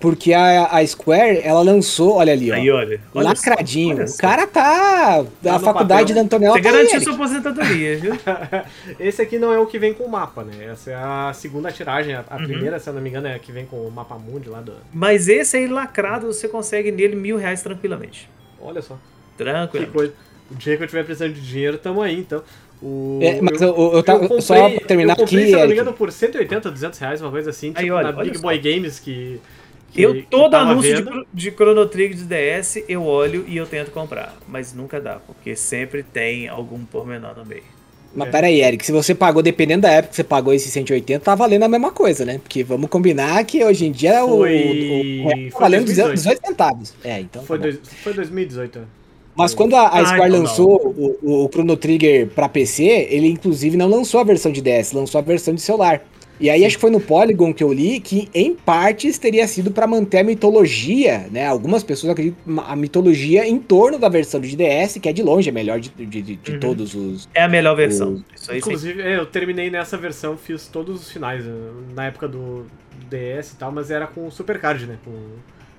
Porque a, a Square, ela lançou, olha ali, ó. Aí, olha. olha lacradinho. só, olha o cara tá. Tá a no faculdade papel. da Antonella Você tá garantiu ele. sua aposentadoria, viu? Esse aqui não é o que vem com o mapa, né? Essa é a segunda tiragem. A, a Uhum. primeira, se eu não me engano, é a que vem com o mapa mundi lá do. Mas esse aí lacrado, você consegue nele mil reais tranquilamente. Olha só. Que Tranquilo. coisa. O dia que eu tiver precisando de dinheiro, tamo aí, então. O, É, mas eu, eu, eu tava. comprei- só pra terminar eu comprei, aqui, se eu não me engano, por 180, 200 reais, uma coisa assim, Aí, tipo, olha, na olha Big só. Boy Games que... que- Eu, todo anúncio de, de Chrono Trigger de DS, eu olho e eu tento comprar. Mas nunca dá, porque sempre tem algum pormenor no meio. Mas É. peraí, Eric, se você pagou, dependendo da época que você pagou esse 180, tá valendo a mesma coisa, né? Porque vamos combinar que hoje em dia o, o, Foi- o real tá foi valendo 2018. 18 centavos. É, então. Foi, tá dois, foi 2018. Mas quando a, a Ah, Square então não. lançou o, o, o Chrono Trigger pra PC, ele inclusive não lançou a versão de DS, lançou a versão de celular. E aí acho que foi no Polygon que eu li que em partes teria sido pra manter a mitologia, né? Algumas pessoas acreditam a mitologia em torno da versão de DS, que é de longe a melhor de, de, de- de Uhum. todos os. É a melhor versão. O- Isso aí sim. Inclusive, é, eu terminei nessa versão, fiz todos os finais, eh, na época do DS e tal, mas era com Supercard, né? Com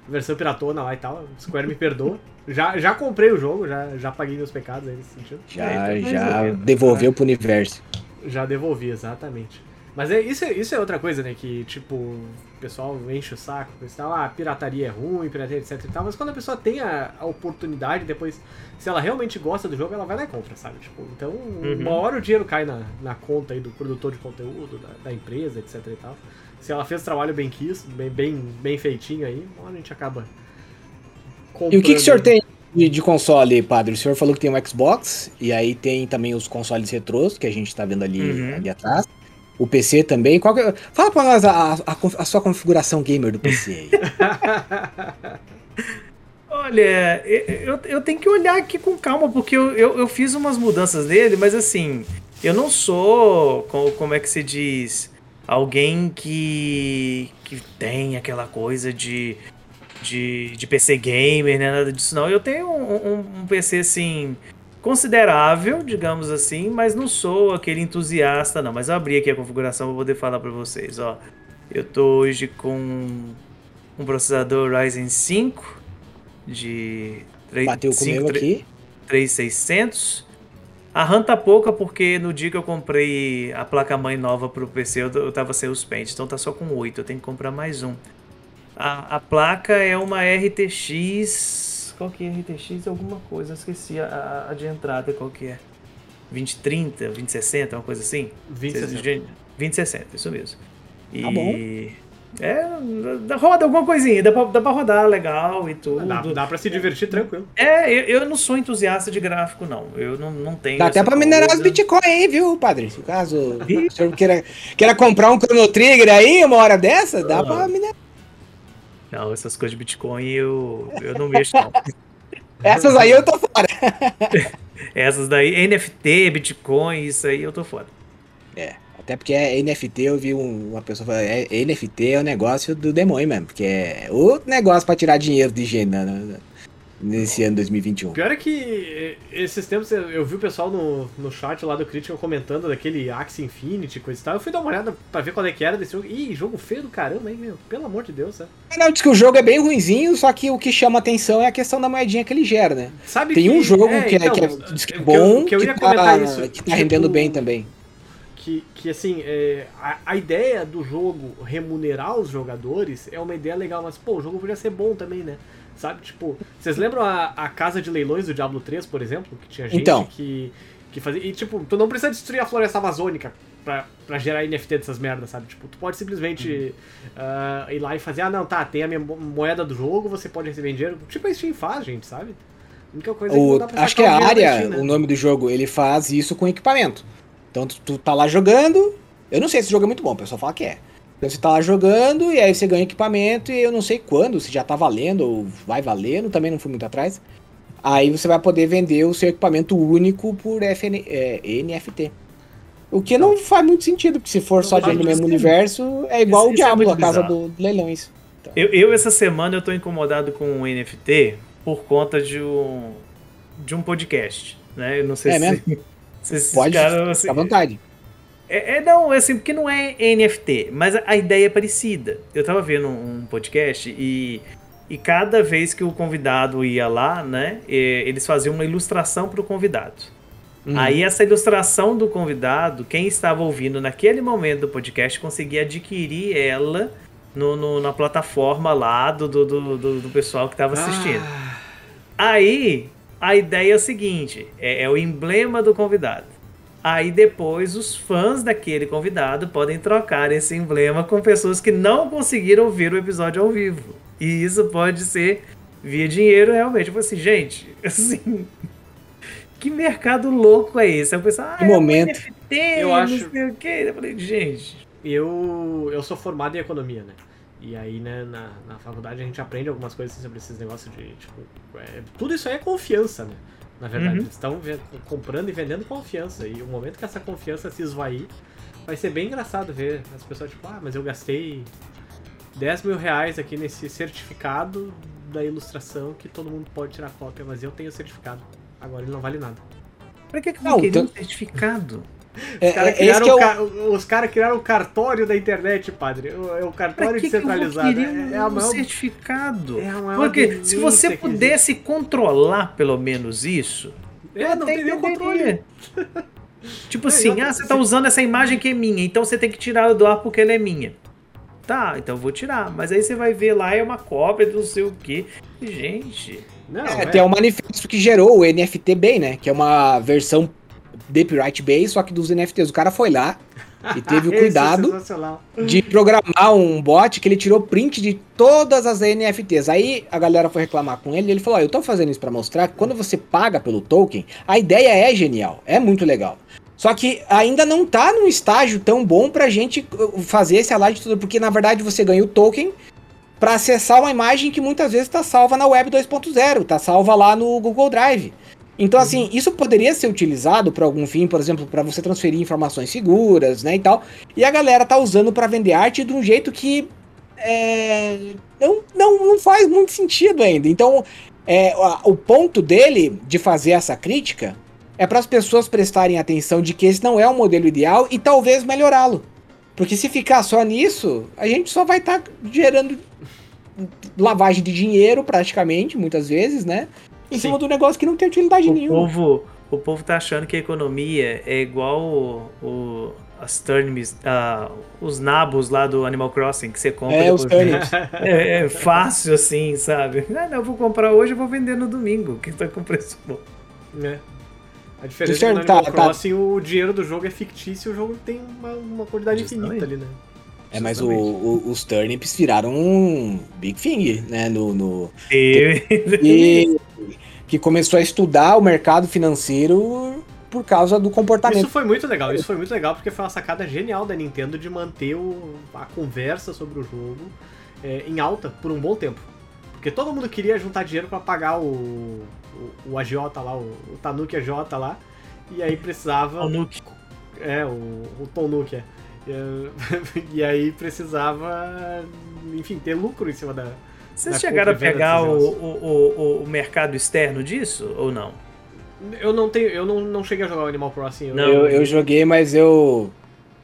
versão piratona lá e tal. Square me perdoa. Já, já comprei o jogo, já, já paguei meus pecados aí nesse sentido. Já, É, então já resolveu. devolveu pro universo. Já devolvi, exatamente. Mas é, isso, é, isso é outra coisa, né? Que, tipo, o pessoal enche o saco e tal. Ah, pirataria é ruim, pirataria etc e tal. Mas quando a pessoa tem a, a oportunidade, depois, se ela realmente gosta do jogo, ela vai lá e compra, sabe? Tipo, então, uma hora o dinheiro cai na, na conta aí do produtor de conteúdo, da, da empresa, etc e tal. Se ela fez o trabalho bem quisto, bem, bem, bem feitinho aí, uma hora a gente acaba comprando. E o que, que o senhor tem de, de console, padre? O senhor falou que tem um Xbox, e aí tem também os consoles retrôs, que a gente tá vendo ali, Uhum. ali atrás. O PC também. Qual que é- Fala pra nós a, a- a sua configuração gamer do PC aí. Olha, eu, eu tenho que olhar aqui com calma, porque eu, eu, eu fiz umas mudanças nele, mas assim, eu não sou, co- como é que se diz, alguém que, que tem aquela coisa de, de, de PC gamer, né? Nada disso, não. Eu tenho um, um- um PC, assim, considerável, digamos assim, mas não sou aquele entusiasta, não. Mas eu abri aqui a configuração para poder falar para vocês, ó. Eu tô hoje com um processador Ryzen 5 de 3, Bateu com o meu aqui. 3600. A RAM tá pouca porque no dia que eu comprei a placa-mãe nova pro PC eu, eu tava sem os pentes, então tá só com 8, eu tenho que comprar mais um. A, a placa é uma RTX. Qual que é RTX? Alguma coisa, eu esqueci a, a de entrada qual que é. 2030, 2060, uma coisa assim? 2060. 2060, isso mesmo. E. Tá bom. É, dá- roda alguma coisinha, dá pra, dá pra rodar legal e tudo. Dá, dá pra se divertir tranquilo. É, eu, eu não sou entusiasta de gráfico, não. Eu não, não tenho. Dá até pra minerar coisa. os Bitcoin aí, viu, padre? Se caso Ih. o senhor queira, queira comprar um Chrono Trigger aí, uma hora dessa, dá Ah. pra minerar. Não, essas coisas de Bitcoin eu, eu não mexo, não. Essas aí eu tô fora. Essas daí, NFT, Bitcoin, isso aí eu tô fora. É, até porque é NFT, eu vi um- uma pessoa falando, é, NFT é o negócio do demônio mesmo, porque é o negócio pra tirar dinheiro de higiene. Né? Nesse ano 2021. Pior é que eh, esses tempos eu, vi o pessoal no, no chat lá do Critical comentando daquele Axie Infinity, coisa e tal. Eu fui dar uma olhada pra ver qual é que era desse jogo. Ih, jogo feio do caramba, hein, meu? Pelo amor de Deus, sabe? Não, diz que o jogo é bem ruinzinho, só que o que chama atenção é a questão da moedinha que ele gera, né? Sabe Tem que- um jogo que, é, então, que é, diz que é que eu- bom, que eu que, tá, isso, que tá rendendo tipo, bem também. que, que assim, é, a, a ideia do jogo remunerar os jogadores é uma ideia legal, mas pô, o jogo podia ser bom também, né? Sabe, tipo, vocês lembram a, a casa de leilões do Diablo 3, por exemplo? Que tinha gente Então. que, que fazia. E tipo, tu não precisa destruir a floresta amazônica pra, pra gerar NFT dessas merdas, sabe? Tipo, tu pode simplesmente ah, ir lá e fazer, ah não, tá, tem a minha mo- moeda do jogo, você pode receber dinheiro. Tipo a Steam faz, gente, sabe? A única coisa é que O- não dá pra acho que é a o área, Steam, né? o nome do jogo, ele faz isso com equipamento. Então tu, tu tá lá jogando. Eu não sei se esse jogo é muito bom, o pessoal fala que é. Então você tá lá jogando e aí você ganha equipamento e eu não sei quando, se já tá valendo ou vai valendo, também não fui muito atrás. Aí você vai poder vender o seu equipamento único por FN, é, NFT. O que não faz muito sentido, porque se for Não só dentro do mesmo universo, é igual Isso- o isso é Diablo, muito a casa do, do leilões. Eu, eu, essa semana, eu tô incomodado com o NFT por conta de um, de um podcast, né? Eu não sei É se... mesmo? se Pode ficar assim, à vontade. É, é, não, é assim, porque não é NFT, mas a, a ideia é parecida. Eu tava vendo um, um podcast e, e cada vez que o convidado ia lá, né, eh, eles faziam uma ilustração pro convidado. Uhum. Aí essa ilustração do convidado, quem estava ouvindo naquele momento do podcast conseguia adquirir ela no, no- na plataforma lá do, do, do, do- do pessoal que estava assistindo. Ah, Aí, a ideia é o seguinte: é, é o emblema do convidado. Aí depois os fãs daquele convidado podem trocar esse emblema com pessoas que não conseguiram ver o episódio ao vivo. E isso pode ser via dinheiro realmente. Eu falei assim, gente, assim. Que mercado louco é esse? Aí eu pensei, ah, Que é um momento. NFT, Eu não acho- sei o quê. Eu falei, gente. eu, eu sou formado em economia, né? E aí, né, na, na faculdade a gente aprende algumas coisas sobre esses negócios de, tipo, é, tudo isso aí é confiança, né? Na verdade, Uhum. eles estão comprando e vendendo confiança. E o momento que essa confiança se esvair, vai ser bem engraçado ver as pessoas, tipo, ah, mas eu gastei 10 mil reais aqui nesse certificado da ilustração que todo mundo pode tirar cópia, mas eu tenho o certificado. Agora ele não vale nada. Pra que, que eu Não, não queria então- um certificado? É, Os caras é, criaram, é o ca- os cara criaram o cartório da internet, padre. É o Pra cartório que, que descentralizado. é, um, é a um maior certificado? É a maior Porque se você pudesse controlar pelo menos isso, É, eu não tem nenhum entenderia. Tipo e assim, ah, você tá usando essa imagem que é minha, então você tem que tirar do ar porque ela é minha. Tá, então eu vou tirar. Mas aí você vai ver lá, é uma cópia do não sei o quê. Gente, Não, É, é, tem um manifesto que gerou o NFT Bay, né? Que é uma versão de Pirate Bay, só que dos NFTs. O cara foi lá e teve o é cuidado sensacional. de programar um bot que ele tirou print de todas as NFTs. Aí a galera foi reclamar com ele e ele falou: Ó, eu tô fazendo isso pra mostrar que quando você paga pelo token, a ideia é genial, é muito legal. Só que ainda não tá num estágio tão bom pra gente uh, fazer esse alarde de tudo, porque na verdade você ganha o token pra acessar uma imagem que muitas vezes tá salva na Web 2.0, tá salva lá no Google Drive. Então, assim, isso poderia ser utilizado para algum fim, por exemplo, para você transferir informações seguras, né, e tal. E a galera tá usando para vender arte de um jeito que é, não, não, não faz muito sentido ainda. Então, é, o ponto dele de fazer essa crítica é para as pessoas prestarem atenção de que esse não é o modelo ideal e talvez melhorá-lo. Porque se ficar só nisso, a gente só vai estar gerando lavagem de dinheiro, praticamente, muitas vezes, né? Em Sim. cima do negócio que não tem utilidade o nenhuma. povo, o povo tá achando que a economia é igual o, o- as turnips, ah, os nabos lá do Animal Crossing que você compra. É, os turnips. É, é fácil assim, sabe? Ah, não, eu vou comprar hoje e vou vender no domingo, que tá com preço bom. né? A diferença Discerno, é que no Animal tá- tá- Crossing o dinheiro do jogo é fictício e o jogo tem uma, uma quantidade Justamente. infinita ali, né? É, mas o- o- os turnips viraram um big thing, né? No, no- e que começou a estudar o mercado financeiro por causa do comportamento. Isso foi muito legal, isso foi muito legal porque foi uma sacada genial da Nintendo de manter o- a conversa sobre o jogo é, em alta por um bom tempo. Porque todo mundo queria juntar dinheiro pra pagar o, o, o agiota lá, o, o Tanuki agiota lá, e aí precisava... O Nuke. É, o, o Tom Nook, é. E aí precisava, enfim, ter lucro em cima da, Vocês chegaram a pegar o, o, o, o mercado externo disso ou não? Eu não tenho. Eu não, não cheguei a jogar o Animal Crossing. Eu, Não. Eu, eu joguei, mas eu.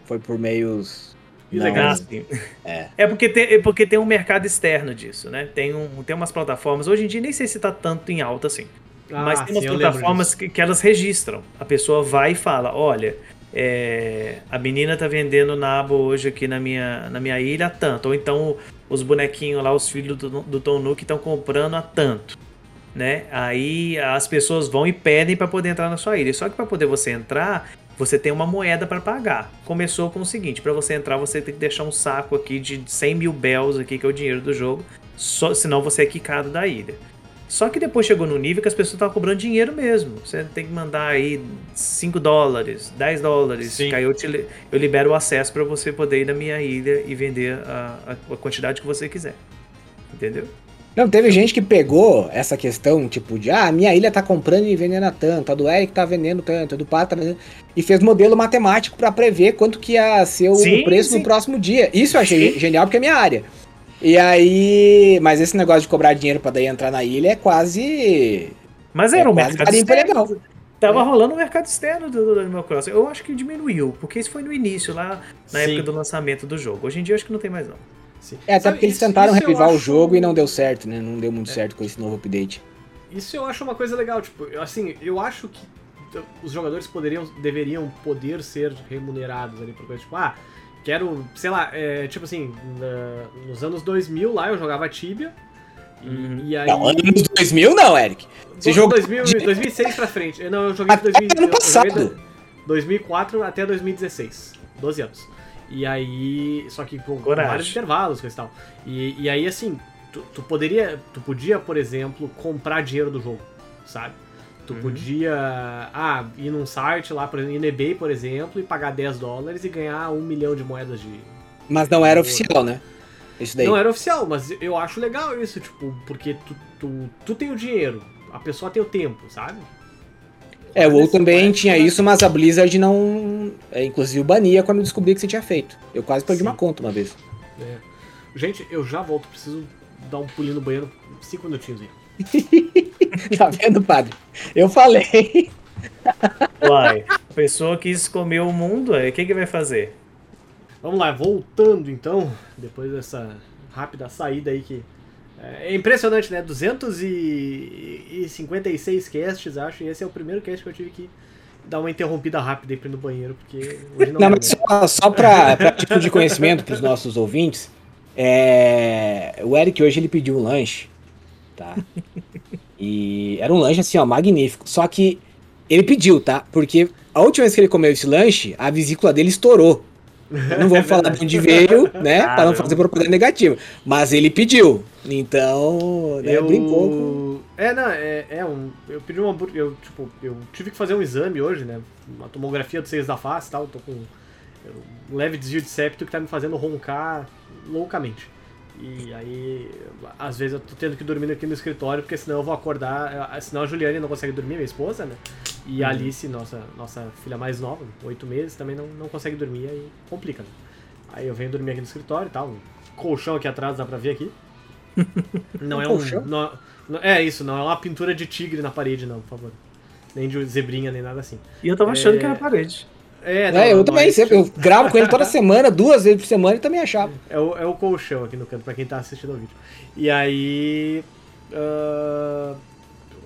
Foi por meios. Ilegais. não- sim. É. É porque tem, é porque tem um mercado externo disso, né? Tem, um, tem umas plataformas, hoje em dia nem sei se tá tanto em alta assim. Ah, mas tem umas sim, plataformas que, que elas registram. A pessoa vai e fala: olha, é, a menina tá vendendo nabo hoje aqui na minha, na minha ilha tanto. Ou então os bonequinhos lá, os filhos do, do Tom Nook estão comprando a tanto. Né? Aí as pessoas vão e pedem para poder entrar na sua ilha. Só que para poder você entrar, você tem uma moeda para pagar. Começou com o seguinte: para você entrar, você tem que deixar um saco aqui de 100 mil bells aqui, que é o dinheiro do jogo. Só, senão você é quicado da ilha. Só que depois chegou no nível que as pessoas estavam cobrando dinheiro mesmo. Você tem que mandar aí 5 dólares, 10 dólares. Sim. Que aí eu, te, eu libero o acesso para você poder ir na minha ilha e vender a, a- a quantidade que você quiser. Entendeu? Não, teve gente que pegou essa questão, tipo, de ah, minha ilha tá comprando e vendendo a tanto, a do Eric tá vendendo tanto, a do Pato tá vendendo. E fez modelo matemático pra prever quanto que ia ser o Sim, preço sim. no próximo dia. Isso eu achei Sim. genial porque é minha área. E aí. Mas esse negócio de cobrar dinheiro pra daí entrar na ilha é quase. Mas É era um quase mercado externo. legal. Tava É. rolando um mercado externo do, do Animal Crossing. Eu acho que diminuiu, porque isso foi no início, lá na Sim. época do lançamento do jogo. Hoje em dia eu acho que não tem mais não. Sim. É, até Sabe, porque eles isso- tentaram isso revivar o acho- jogo e não deu certo, né? Não deu muito certo com esse novo update. Isso eu acho uma coisa legal, tipo, eu- assim, eu acho que os jogadores poderiam, deveriam poder ser remunerados ali por coisa, tipo, ah, quero, sei lá, é, tipo assim, na- nos anos 2000 lá eu jogava Tibia, e, Uhum. e aí... Não, anos 2000 não, Eric. Você jogou 2000, 2006 pra frente, Eu- não, eu joguei de Até 2000, ano eu- eu joguei passado. de 2004 até 2016, 12 anos. E aí, só que com Coragem. vários intervalos, coisa e tal. E, e aí, assim, tu, tu poderia, tu podia, por exemplo, comprar dinheiro do jogo, sabe? Tu Uhum. podia, ah, ir num site lá, por exemplo, eBay, por exemplo, e pagar 10 dólares e ganhar um milhão de moedas de... Mas não era oficial, né? Isso daí. Não era oficial, mas eu acho legal isso, tipo, porque tu, tu, tu tem o dinheiro, a pessoa tem o tempo, sabe? É, o WoW também Parece tinha que- isso, mas a Blizzard não. É, inclusive bania quando eu descobri que você tinha feito. Eu quase perdi Sim. uma conta uma vez. É. Gente, eu já volto, preciso dar um pulinho no banheiro, cinco minutinhos aí. tá vendo, padre? Eu falei. Uai, a pessoa quis comer o mundo, aí o que, que vai fazer? Vamos lá, voltando então, depois dessa rápida saída aí que. É impressionante, né? 256 casts, acho, e esse é o primeiro cast que eu tive que dar uma interrompida rápida aí pra ir no banheiro, porque hoje não, Não, dá, mas só, só pra, pra tipo de conhecimento pros nossos ouvintes, é, o Eric hoje ele pediu um lanche, tá? E era um lanche assim, ó, magnífico. Só que ele pediu, tá? Porque a última vez que ele comeu esse lanche, a vesícula dele estourou. Não vou falar de onde veio, né? pra não Caramba. fazer propaganda negativa. Mas ele pediu. Então, né, eu... brincou com. É, não, é, é um. Eu pedi um hambúrguer. Eu, tipo, eu tive que fazer um exame hoje, né? Uma tomografia dos seios da face e tal. Tô com um leve desvio de septo que tá me fazendo roncar loucamente. E aí, às vezes eu tô tendo que dormir aqui no escritório, porque senão eu vou acordar. eh, Senão a Juliane não consegue dormir, minha esposa, né? E a Alice, nossa, nossa filha mais nova, oito meses, também não, não consegue dormir, aí complica, né? Aí eu venho dormir aqui no escritório e tal. Um colchão aqui atrás, dá pra ver aqui. Não é um. colchão? não- não- é isso, não é uma pintura de tigre na parede, não, por favor. Nem de zebrinha, nem nada assim. E eu tava achando É. que era parede. É, É, eu também, é, sempre, eu gravo com ele toda semana, duas vezes por semana e também achava. É o, é o colchão aqui no canto, pra quem tá assistindo o vídeo. E aí. ah,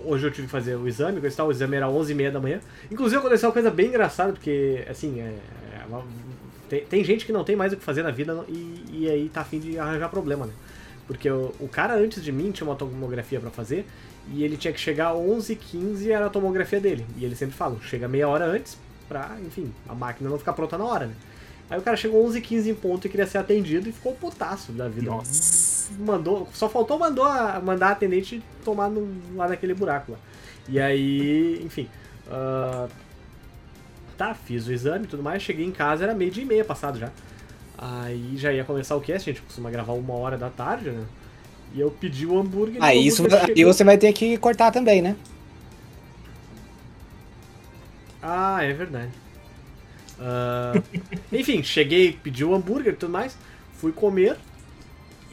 hoje eu tive que fazer o exame, coisa o exame era 11h30 da manhã. Inclusive aconteceu uma coisa bem engraçada, porque, assim, é, é uma- tem, tem gente que não tem mais o que fazer na vida e, e aí tá afim de arranjar problema, né? Porque o, o cara antes de mim tinha uma tomografia pra fazer e ele tinha que chegar 11h15 era a tomografia dele. E ele sempre fala, chega meia hora antes pra, enfim, a máquina não ficar pronta na hora, né? Aí o cara chegou 11h15 em ponto e queria ser atendido e ficou putaço da vida. Nossa. Mandou, só faltou mandou a- mandar a atendente tomar no- lá naquele buraco lá. E aí, enfim. ah, tá, fiz o exame e tudo mais. Cheguei em casa, era meio dia e meia passado já. Aí já ia começar o cast, a gente costuma gravar uma hora da tarde, né? E eu pedi o hambúrguer. e o Aí isso hambúrguer aí chegou- você vai ter que cortar também, né? Ah, é verdade. Ah, enfim, cheguei, pedi o hambúrguer e tudo mais, fui comer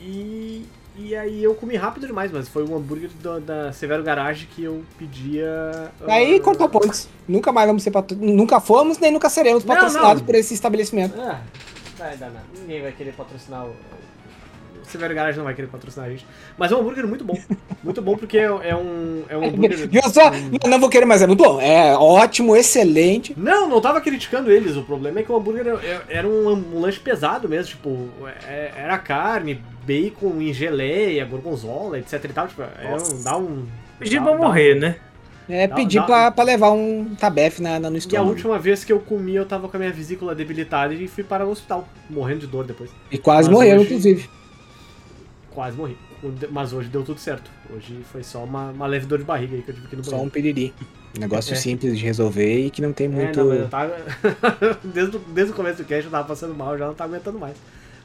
e, E aí eu comi rápido demais, mas foi um hambúrguer da, da Severo Garage que eu pedia. Aí ah, cortou pontos. Nunca mais vamos ser patro... Nunca fomos, nem nunca seremos Não, patrocinados não. por esse estabelecimento. Ah, vai dar nada. Ninguém vai querer patrocinar o. O Severo Garage não vai querer patrocinar a gente. Mas é um hambúrguer muito bom. Muito bom porque é, é um. É um hambúrguer. Viu só? Não, não vou querer mais, é muito bom. É ótimo, excelente. Não, não tava criticando eles. O problema é que o hambúrguer era- era um, um lanche pesado mesmo. Tipo, é- era carne, bacon em geleia, gorgonzola, etc e tal. Tipo, era um, dá um. Pedir pra morrer, né? É Dá- pedir dá- pra, pra levar um tabef na, na, no E a estômago. última vez que eu comi, eu tava com a minha vesícula debilitada e fui parar no hospital, morrendo de dor depois. E quase Mas morreu, hoje- inclusive. Quase morri. Mas hoje deu tudo certo. Hoje foi só uma, uma leve dor de barriga aí que eu tive aqui no Só banheiro. um piriri. Um negócio É. simples de resolver e que não tem É, muito. não, mas eu tava. desde, o- desde o começo do cast eu tava passando mal, já não tava aguentando mais.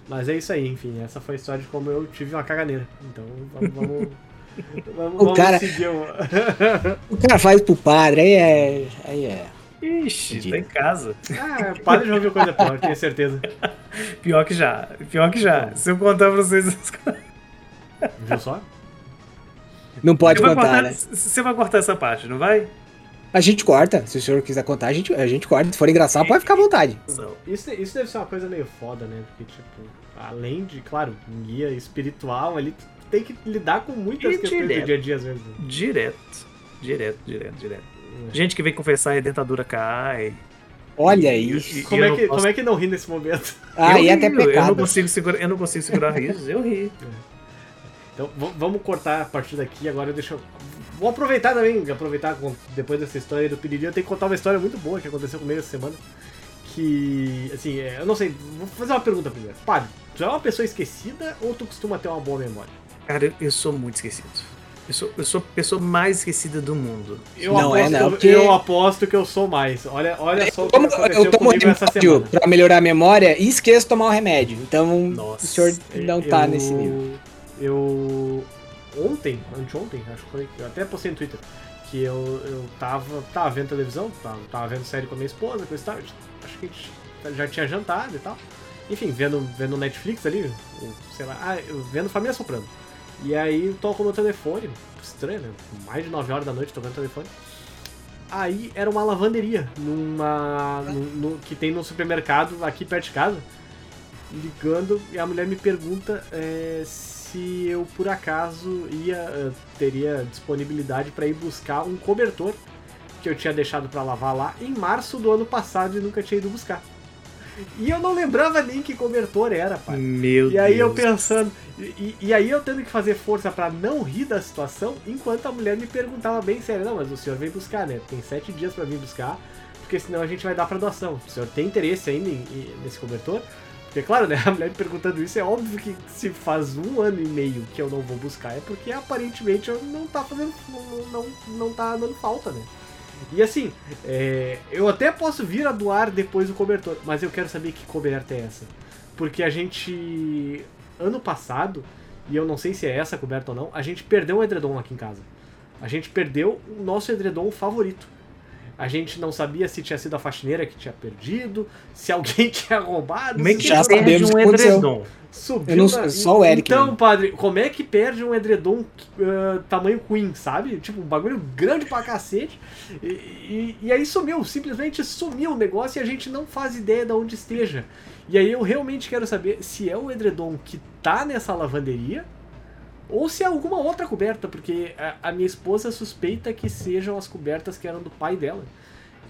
Mas é isso aí, enfim, essa foi a história de como eu tive uma caganeira. Então vamos. vamos... Vamos, O vamos cara- o... O cara faz pro padre, aí é. Aí é. Ixi, Entendi. tá em casa. Ah, para de ouvir coisa pior, tenho certeza. Pior que já. Pior que já. Se eu contar pra vocês as coisas. Viu só? Não pode contar, cortar- né? Você vai cortar essa parte, não vai? A gente corta. Se o senhor quiser contar, a gente, a gente corta. Se for engraçado, pode ficar à vontade. Não. Isso, isso deve ser uma coisa meio foda, né? Porque, tipo, além de, claro, um guia espiritual tu tem que lidar com muitas E questões do direto. dia a dia às vezes. né? Direto. Direto, direto, direto. Gente que vem confessar e a dentadura cai. Olha E- isso. e- Como, eu é que, posso- como é que não ri nesse momento? Aí eu é até rio, Eu não pecado. consigo segurar, eu não consigo segurar risos, eu ri. Então vamos cortar a partir daqui. Agora eu. Vou aproveitar também, aproveitar com- depois dessa história do Piriri, eu tenho que contar uma história muito boa que aconteceu comigo essa semana. Que, assim, é, eu não sei, vou fazer uma pergunta primeiro. Padre, tu é uma pessoa esquecida ou tu costuma ter uma boa memória? Cara, eu, eu sou muito esquecido. Eu sou, eu sou a pessoa mais esquecida do mundo. Eu, Não é, aposto, não, eu- porque- eu aposto que eu sou mais. Olha, olha só o que Como aconteceu eu tomo comigo essa remédio semana. pra melhorar a memória e esqueço de tomar o remédio. Então, Nossa, o senhor não tá Eu- nesse nível. Eu. Ontem, anteontem, acho que foi. Eu até postei no Twitter. Que eu, eu tava, tava vendo televisão, tava, tava vendo série com a minha esposa, coisa e tal. Acho que a gente já tinha jantado e tal. Enfim, vendo, vendo Netflix ali, sei lá, ah, vendo Família Soprano. E aí toco no telefone, estranho, né? Mais de 9 horas da noite tocando o telefone. Aí era uma lavanderia numa. no- no- que tem no supermercado aqui perto de casa. Ligando e a mulher me pergunta é, se eu por acaso ia eh, teria disponibilidade para ir buscar um cobertor que eu tinha deixado para lavar lá em março do ano passado e nunca tinha ido buscar. E eu não lembrava nem que cobertor era, pai. Meu E aí eu Deus. pensando, e, e aí eu tendo que fazer força pra não rir da situação, enquanto a mulher me perguntava bem sério, não, mas o senhor vem buscar, né? Tem sete dias pra vir buscar, porque senão a gente vai dar pra doação. O senhor tem interesse ainda em- em- nesse cobertor? Porque, claro, né, a mulher me perguntando isso, é óbvio que se faz um ano e meio que eu não vou buscar, é porque aparentemente eu não tá fazendo, não, não, não tá dando falta, né? E assim, é, eu até posso vir a doar depois o cobertor, mas eu quero saber que coberta é essa. Porque a gente, ano passado, e eu não sei se é essa coberta ou não, a gente perdeu um edredom aqui em casa. A gente perdeu o nosso edredom favorito. A gente não sabia se tinha sido a faxineira que tinha perdido, se alguém tinha roubado. Como é que Já sabemos um edredom? Subiu não- na- só o Eric Então, mesmo. padre, como é que perde um edredom ah, tamanho Queen, sabe? Tipo, um bagulho grande pra cacete. E, e, e aí sumiu, simplesmente sumiu o negócio e a gente não faz ideia de onde esteja. E aí eu realmente quero saber se é o edredom que tá nessa lavanderia ou se é alguma outra coberta, porque a, a minha esposa suspeita que sejam as cobertas que eram do pai dela.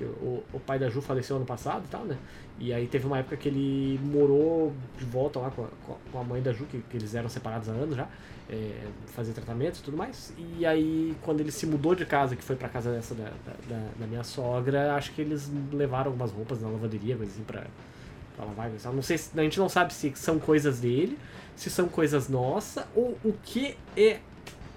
O, o pai da Ju faleceu ano passado e tal, né? E aí teve uma época que ele morou de volta lá com a, com a mãe da Ju, que, que eles eram separados há anos já, é, fazer tratamentos e tudo mais. E aí, quando ele se mudou de casa, que foi pra casa dessa da, da, da- minha sogra, acho que eles levaram algumas roupas na lavanderia, coisa assim, pra, pra lavar. assim. Não sei se, a gente não sabe se são coisas dele, se são coisas nossas, ou o que é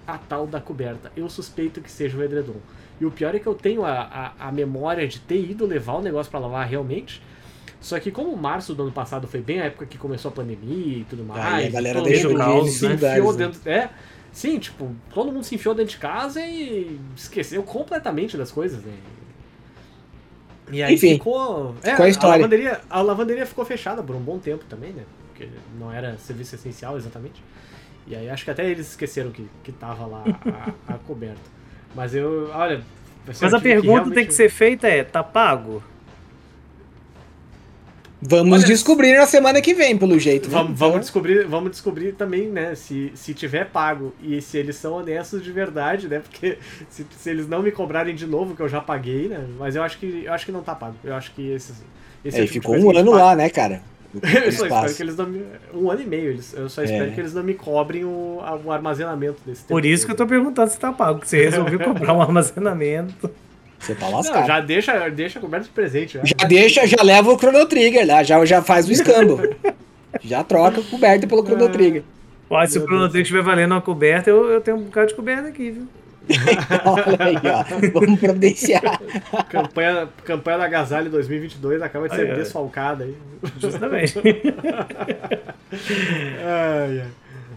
a tal da coberta. Eu suspeito que seja o edredom. E o pior é que eu tenho a, a, a memória de ter ido levar o negócio pra lavar realmente. Só que como março do ano passado foi bem a época que começou a pandemia e tudo mais. Aí a galera deixou de ir se nesses enfiou né? dentro. É, sim, tipo, todo mundo se enfiou dentro de casa e esqueceu completamente das coisas, né? E aí Enfim, ficou. É, a história? lavanderia, a lavanderia ficou fechada por um bom tempo também, né? Porque não era serviço essencial exatamente. E aí acho que até eles esqueceram que, que tava lá a, a coberta. Mas eu, olha. assim, Mas a pergunta realmente- tem que ser feita é, tá pago? Vamos Olha- descobrir na semana que vem, pelo jeito. né? Vamos, Então, vamos, descobrir, vamos descobrir também, né, se, se tiver pago e se eles são honestos de verdade, né? Porque se, se eles não me cobrarem de novo, que eu já paguei, né? Mas eu acho que eu acho que não tá pago. Eu acho que esse, esse É, é tipo de ficou um que ano lá, né, cara? Eu só espero que eles não me. Um ano e meio, eles, eu só espero É. que eles não me cobrem o, o armazenamento desse tempo. Por isso que eu tô perguntando se tá pago, que você resolveu comprar um armazenamento. Você tá Não, lascado. já... já deixa, deixa coberto de presente. Já. deixa, já leva o Chrono Trigger lá, já, já faz o escambo. já troca coberta pelo Chrono Trigger. Ó, se Meu o Chrono. Trigger estiver valendo uma coberta, eu, eu tenho um bocado de coberta aqui, viu? Olha aí, ó. Vamos providenciar. Campanha, campanha da Agasalho 2022 acaba de ser Ai, desfalcada aí. Justamente. Ai, ai.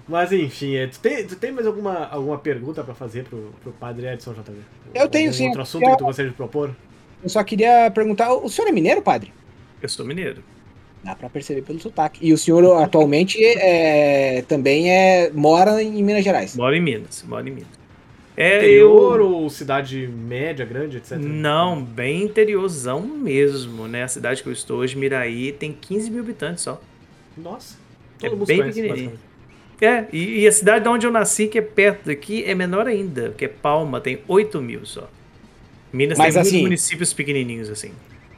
Mas enfim, é, tu, tem, tu tem mais alguma, alguma pergunta pra fazer pro, pro padre Edson JV? Eu tenho, Algum sim. outro assunto Eu- que tu gostaria de propor? Eu só queria perguntar, o senhor é mineiro, padre? eu sou mineiro. Dá pra perceber pelo sotaque. E o senhor atualmente é, também é, mora em Minas Gerais. Moro em Minas, moro em Minas. É, Interior eu... ou cidade média, grande, etc? Não, bem interiorzão mesmo, né? A cidade que eu estou hoje, Miraí, tem 15 mil habitantes só. Nossa, É todo mundo bem conhece, pequenininho. É, e, e a cidade de onde eu nasci, que é perto daqui, é menor ainda, que é Palma, tem 8 mil só. Minas Mas, tem assim- muitos municípios pequenininhos, assim.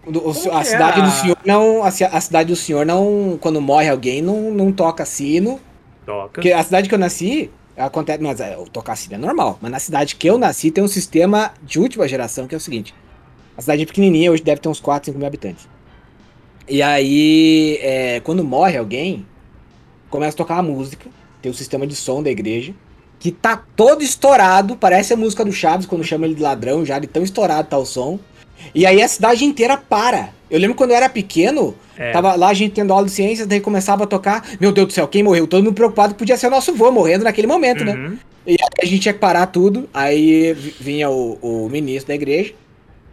Do- o- a é cidade do senhor não. A, a cidade do senhor não. Quando morre alguém, não, não toca sino. Toca. Porque a cidade que eu nasci. Acontece, mas é, o tocar sino é normal. Mas na cidade que eu nasci tem um sistema de última geração que é o seguinte: a cidade é pequenininha, hoje deve ter uns 4, 5 mil habitantes. E aí, é, quando morre alguém, começa a tocar a música. Tem o sistema de som da igreja. Que tá todo estourado, parece a música do Chaves quando chama ele de ladrão, já de tão estourado tá o som. E aí a cidade inteira para. Eu lembro quando eu era pequeno, É. tava lá a gente tendo aula de ciências, daí começava a tocar. Meu Deus do céu, quem morreu? Todo mundo preocupado, podia ser o nosso vô morrendo naquele momento, né? Uhum. E aí a gente tinha que parar tudo. Aí vi- vinha o, o ministro da igreja,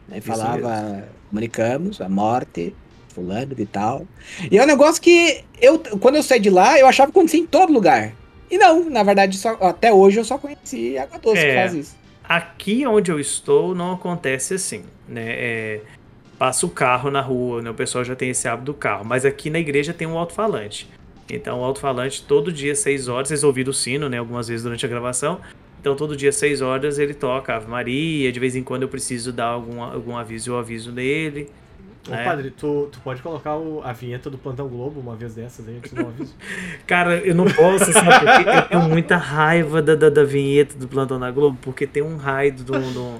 né, e falava: comunicamos a morte, fulano e tal. E é um negócio que eu, quando eu saí de lá, eu achava que acontecia em todo lugar. E não, na verdade, só- até hoje eu só conheci Água Doce que É. faz isso. Aqui onde eu estou não acontece assim, né? É, passa o carro na rua, né? O pessoal já tem esse hábito do carro. Mas aqui na igreja tem um alto-falante. Então o alto-falante todo dia, 6 horas, vocês ouviram o sino, né? Algumas vezes durante a gravação. Então todo dia, 6 horas, ele toca Ave Maria. De vez em quando eu preciso dar algum, algum aviso, eu aviso nele. Ô, É. padre, tu, tu pode colocar o- a vinheta do Plantão Globo uma vez dessas aí, antes do aviso? Cara, eu não posso, sabe? Porque eu tenho muita raiva da, da, da vinheta do Plantão na Globo, porque tem um raio de um, de um-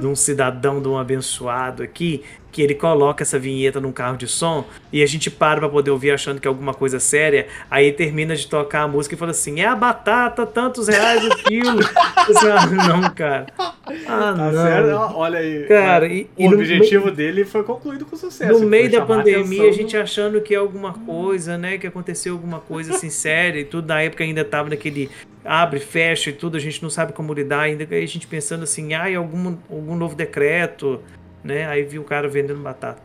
de um cidadão, de um abençoado aqui, que ele coloca essa vinheta num carro de som e a gente para pra poder ouvir achando que é alguma coisa séria. Aí termina de tocar a música e fala assim: é a batata, tantos reais o quilo. Ah, não, cara. Ah, Tá não. Olha aí. Cara, e- e o no objetivo dele foi concluído com sucesso. No meio da pandemia, atenção a gente do- achando que é alguma coisa, né? Que aconteceu alguma coisa assim séria e tudo. Na época ainda tava naquele abre, fecha e tudo, a gente não sabe como lidar ainda. Aí a gente pensando assim, ai, algum, algum novo decreto, né? Aí viu o cara vendendo batata.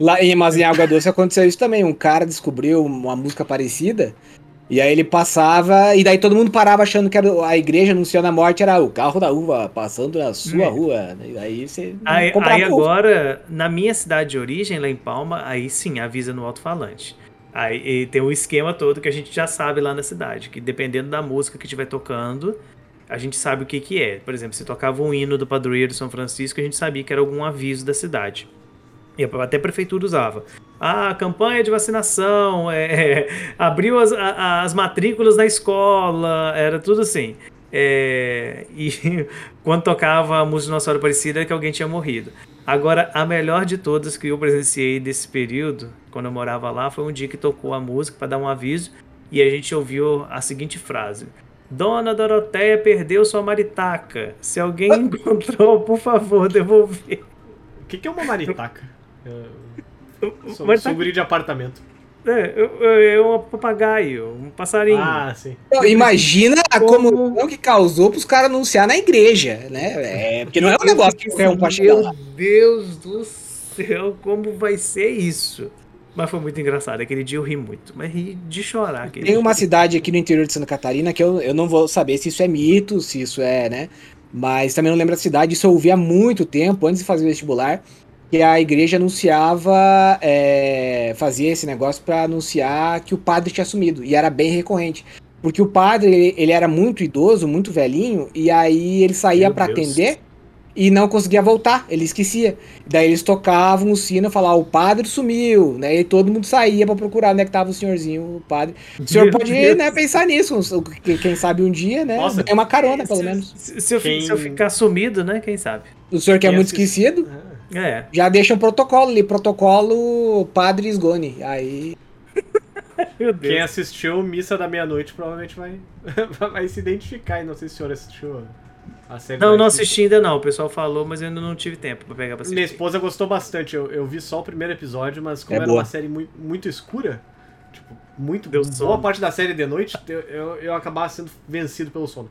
Lá em, mas em Água Doce aconteceu isso também. Um cara descobriu uma música parecida. E aí ele passava, e daí todo mundo parava achando que era a igreja anunciando a morte, era o carro da uva passando na sua É. rua. E aí você Aí, aí agora, na minha cidade de origem, lá em Palma, aí sim, avisa no alto-falante. Aí tem o esquema todo que a gente já sabe lá na cidade, que dependendo da música que estiver tocando, a gente sabe o que que é. Por exemplo, se tocava um hino do padroeiro de São Francisco, a gente sabia que era algum aviso da cidade. E até a prefeitura usava. Ah, campanha de vacinação, é, abriu as, a- as matrículas na escola, era tudo assim. É, e quando tocava a música de Nossa Senhora Aparecida, era que alguém tinha morrido. Agora, a melhor de todas que eu presenciei desse período, quando eu morava lá, foi um dia que tocou a música para dar um aviso e a gente ouviu a seguinte frase: Dona Doroteia perdeu sua maritaca. Se alguém encontrou, por favor, devolver. O que, que é uma maritaca? Eu sou, Maritaca- sou de apartamento. É, eu- eu- é um papagaio, um passarinho. Ah, sim. Não, imagina a Como- comoção que causou pros caras anunciar na igreja, né? É, porque não é um negócio que qualquer um lá. Meu Deus do céu, como vai ser isso? Mas foi muito engraçado. Aquele dia eu ri muito. Mas ri de chorar. Tem uma dia. cidade aqui no interior de Santa Catarina que eu, eu não vou saber se isso é mito, se isso é, né? Mas também não lembro da cidade, isso eu ouvi há muito tempo, antes de fazer o vestibular, que a igreja anunciava, é, fazia esse negócio para anunciar que o padre tinha sumido, e era bem recorrente. Porque o padre, ele, ele era muito idoso, muito velhinho, e aí ele saía para atender e não conseguia voltar, ele esquecia. Daí eles tocavam o sino e falavam, o padre sumiu, né? E todo mundo saía para procurar onde é que tava o senhorzinho, o padre. O senhor Meu pode, Deus. né, pensar nisso, quem sabe um dia, né? Nossa. é uma carona, pelo Se- menos. Se, se eu, Quem- se eu ficar sumido, né? Quem sabe? O senhor que é muito esquecido, Ah, É. já deixa um protocolo ali, protocolo Padre Sgone. Aí, Meu Deus. Quem assistiu Missa da Meia-Noite provavelmente vai, vai se identificar. E não sei se o senhor assistiu. Não, não assisti ainda não. O pessoal falou, mas eu ainda não tive tempo pra pegar pra assistir. Minha esposa gostou bastante. Eu, eu vi só o primeiro episódio, mas como É era boa. uma série muito, muito escura, tipo, muito Deu boa sono. parte da série de noite, eu, eu, eu acabava sendo vencido pelo sono.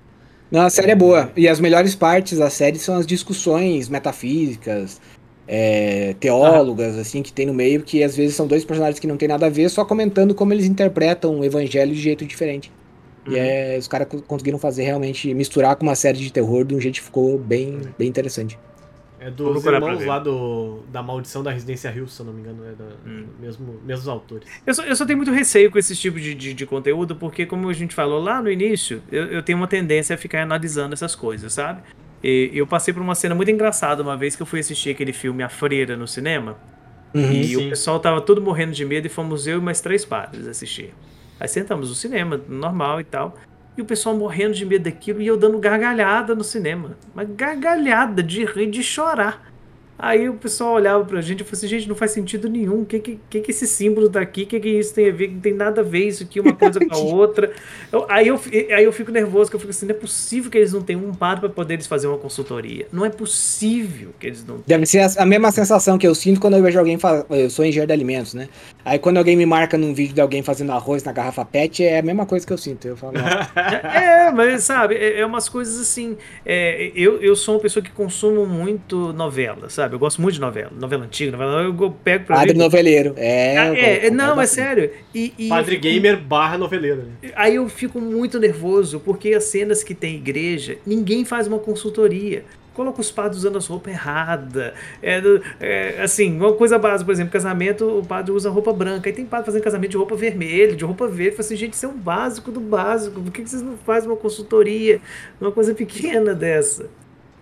não, a série é boa. E as melhores partes da série são as discussões metafísicas, é, teólogas, assim, que tem no meio, que às vezes são dois personagens que não tem nada a ver, só comentando como eles interpretam o evangelho de jeito diferente. Uhum. E é, os caras co- conseguiram fazer realmente misturar com uma série de terror de um jeito que ficou bem, bem interessante. É dos irmãos lá do, da Maldição da Residência Hill, se eu não me engano. É da, Hum. mesmo, mesmos autores. Eu só, eu só tenho muito receio com esse tipo de, de, de conteúdo, porque, como a gente falou lá no início, eu, eu tenho uma tendência a ficar analisando essas coisas, sabe? E eu passei por uma cena muito engraçada uma vez que eu fui assistir aquele filme A Freira no cinema. Uhum. E Sim. o pessoal tava todo morrendo de medo e fomos eu e mais três padres assistir. Aí sentamos no cinema, normal e tal. E o pessoal morrendo de medo daquilo e eu dando gargalhada no cinema. Mas gargalhada de rir, de chorar. Aí o pessoal olhava pra gente e falou assim, gente, não faz sentido nenhum. O que que, que que esse símbolo daqui? O que que isso tem a ver? Não tem nada a ver isso aqui, uma coisa com a outra. Eu- aí, eu, aí eu fico nervoso, que eu fico assim, não é possível que eles não tenham um padre pra poder eles fazer uma consultoria. Não é possível que eles não Deve ser a, a mesma sensação que eu sinto quando eu vejo alguém fa- Eu sou engenheiro de alimentos, né? Aí quando alguém me marca num vídeo de alguém fazendo arroz na garrafa PET, é a mesma coisa que eu sinto. Eu falo, "Nossa, É, mas sabe, é, é umas coisas assim. é, eu, eu sou uma pessoa que consumo muito novela, sabe? Eu gosto muito de novela, novela antiga, novela. Eu, eu pego pra padre ver. noveleiro. É, Ah, é, é, não, é sério. E, e Padre fico- Gamer barra noveleiro. Né? Aí eu fico muito nervoso, porque as cenas que tem igreja, ninguém faz uma consultoria. Coloca os padres usando as roupas erradas. É, é, assim, uma coisa básica, por exemplo, casamento, o padre usa roupa branca. Aí tem padre fazendo casamento de roupa vermelha, de roupa verde. Fala assim, gente, isso é o básico do básico. Por que vocês não fazem uma consultoria? Uma coisa pequena dessa.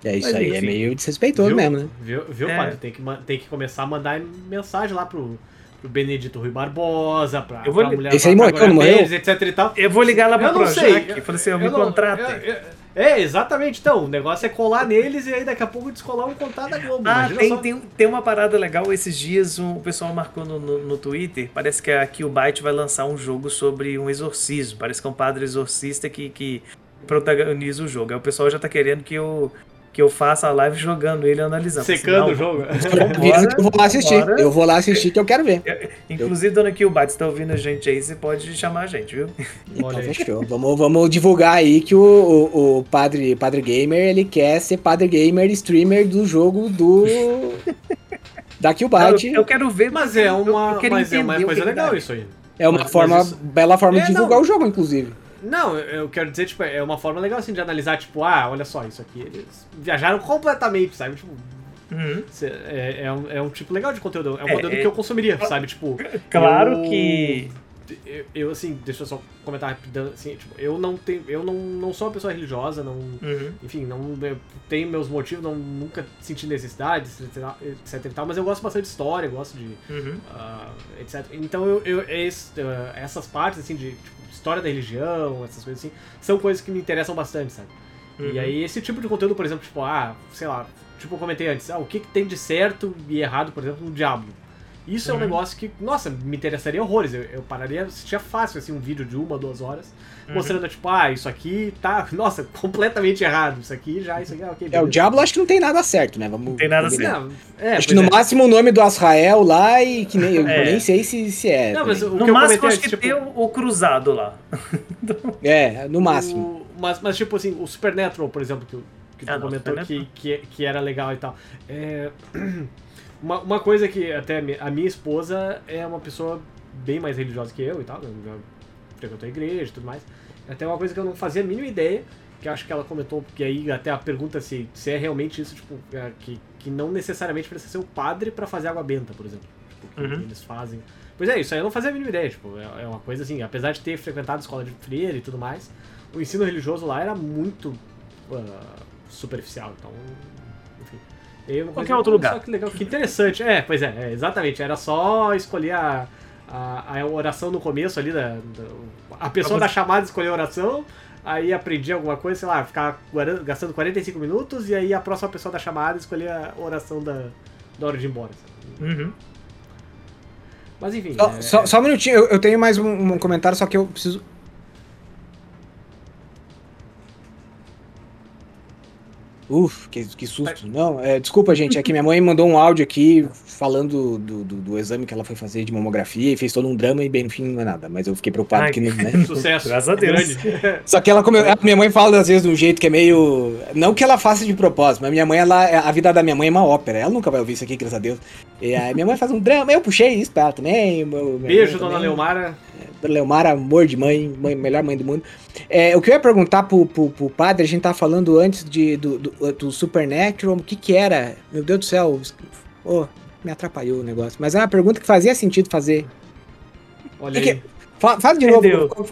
É isso Mas, aí, é enfim. meio desrespeitoso viu, mesmo, né? Viu, viu É. padre? Tem que, tem que começar a mandar mensagem lá pro, pro Benedito Rui Barbosa, pra, Eu vou pra mulher Esse aí morreu, não morreu? Etc e tal. Eu vou ligar lá pra Eu não Projac. Eu falei assim, eu eu me não- contratem. eu- eu- É, exatamente. Então, o negócio é colar neles e aí daqui a pouco descolar um contato da Globo. Ah, tem, só. tem, tem uma parada legal. Esses dias um, o pessoal marcou no, no, no Twitter. Parece que a Killbyte vai lançar um jogo sobre um exorcismo. Parece que é um padre exorcista que, que protagoniza o jogo. Aí o pessoal já tá querendo que eu, que eu faça a live jogando ele e analisando. Secando Assim, o jogo. Que eu vou lá assistir. bora. Eu vou lá assistir que eu quero ver. Inclusive, dona Killbyte, você tá ouvindo a gente aí, você pode chamar a gente, viu? Então Olha fechou. Vamos, vamos divulgar aí que o, o, o padre, padre Gamer, ele quer ser padre gamer streamer do jogo do. da Eu, Killbyte. eu quero ver. Mas é eu- uma, eu mas é uma coisa legal isso aí. É uma mas forma, isso- bela forma É, de divulgar não. o jogo, inclusive. Não, eu quero dizer, tipo, é uma forma legal assim de analisar, tipo, ah, olha só, isso aqui, eles viajaram completamente, sabe? Tipo, Uhum. é, é, um, é um tipo legal de conteúdo, é um É, conteúdo é- que eu consumiria, sabe? Tipo, Claro eu- que. Eu, eu, assim, deixa eu só comentar rapidão, assim, tipo, eu não tenho, eu não, não sou uma pessoa religiosa, não, Uhum. enfim, não tenho meus motivos, não, nunca senti necessidade, etc, e tal, mas eu gosto bastante de história, gosto de, Uhum. ah, etc. Então eu, eu esse, ah, essas partes assim de tipo, história da religião, essas coisas assim, são coisas que me interessam bastante, sabe? E Uhum. aí esse tipo de conteúdo, por exemplo, tipo, ah, sei lá, tipo eu comentei antes, ah, o que, que tem de certo e errado, por exemplo, no Diablo. Isso é um Uhum. negócio que, nossa, me interessaria horrores. Eu, eu pararia, assistia fácil, assim, um vídeo de uma, duas horas, Uhum. mostrando, tipo, ah, isso aqui tá, nossa, completamente errado. Isso aqui já, isso aqui, ah, ok. É, o. Diablo acho que não tem nada certo, né? Vamos, Não tem nada. Não, é, Acho que no é. máximo o nome do Azrael lá e que nem, eu É. nem sei se, se é. Não, mas também. o No que eu máximo, comentei acho antes, que tipo, tem o, o cruzado lá. É, no máximo. O- mas, mas, tipo assim, o Supernatural, por exemplo, que, o- que tu Ah, não, comentou que, que, que era legal e tal. É, Uma, uma coisa que até a minha esposa é uma pessoa bem mais religiosa que eu e tal, frequentou a igreja e tudo mais. Até uma coisa que eu não fazia a mínima ideia, que acho que ela comentou, porque aí até a pergunta se, se é realmente isso, tipo, é, que, que não necessariamente precisa ser o padre pra fazer água benta, por exemplo. Tipo, que Uhum. eles fazem. Pois é, isso aí eu não fazia a mínima ideia, tipo, é, é uma coisa assim, apesar de ter frequentado escola de freira e tudo mais, o ensino religioso lá era muito ah, superficial, então, E uma Qualquer outro lugar. Só que legal, que interessante. É, pois é, é, exatamente, era só escolher a, a, a oração no começo ali, da, da- a pessoa da chamada escolher a oração, aí aprendia alguma coisa, sei lá, ficar gastando 45 minutos, e aí a próxima pessoa da chamada escolher a oração da, da hora de ir embora. sabe? Uhum. Mas enfim. Só, é- só- só um minutinho, eu, eu tenho mais um, um comentário, só que eu preciso. Uf, que, que susto. Não, é, desculpa, gente. É que minha mãe mandou um áudio aqui falando do, do, do exame que ela foi fazer de mamografia e fez todo um drama e bem no fim não é nada. Mas eu fiquei preocupado Ai, que não. Né? Sucesso. Graças a Deus. Só que ela come... minha mãe fala às vezes de um jeito que é meio. Não que ela faça de propósito, mas minha mãe, ela, a vida da minha mãe é uma ópera. Ela nunca vai ouvir isso aqui, graças a Deus. E aí minha mãe faz um drama, eu puxei isso pra ela também. meu- Beijo, dona também. Leomara. Dona Leomara, amor de mãe, mãe, melhor mãe do mundo. É, o que eu ia perguntar pro, pro, pro padre, a gente tava falando antes de, do, do, do Supernatural, o que que era? Meu Deus do céu, oh, me atrapalhou o negócio. Mas é uma pergunta que fazia sentido fazer. Olha Que aí. Fala, fala de Entendeu. novo, qual,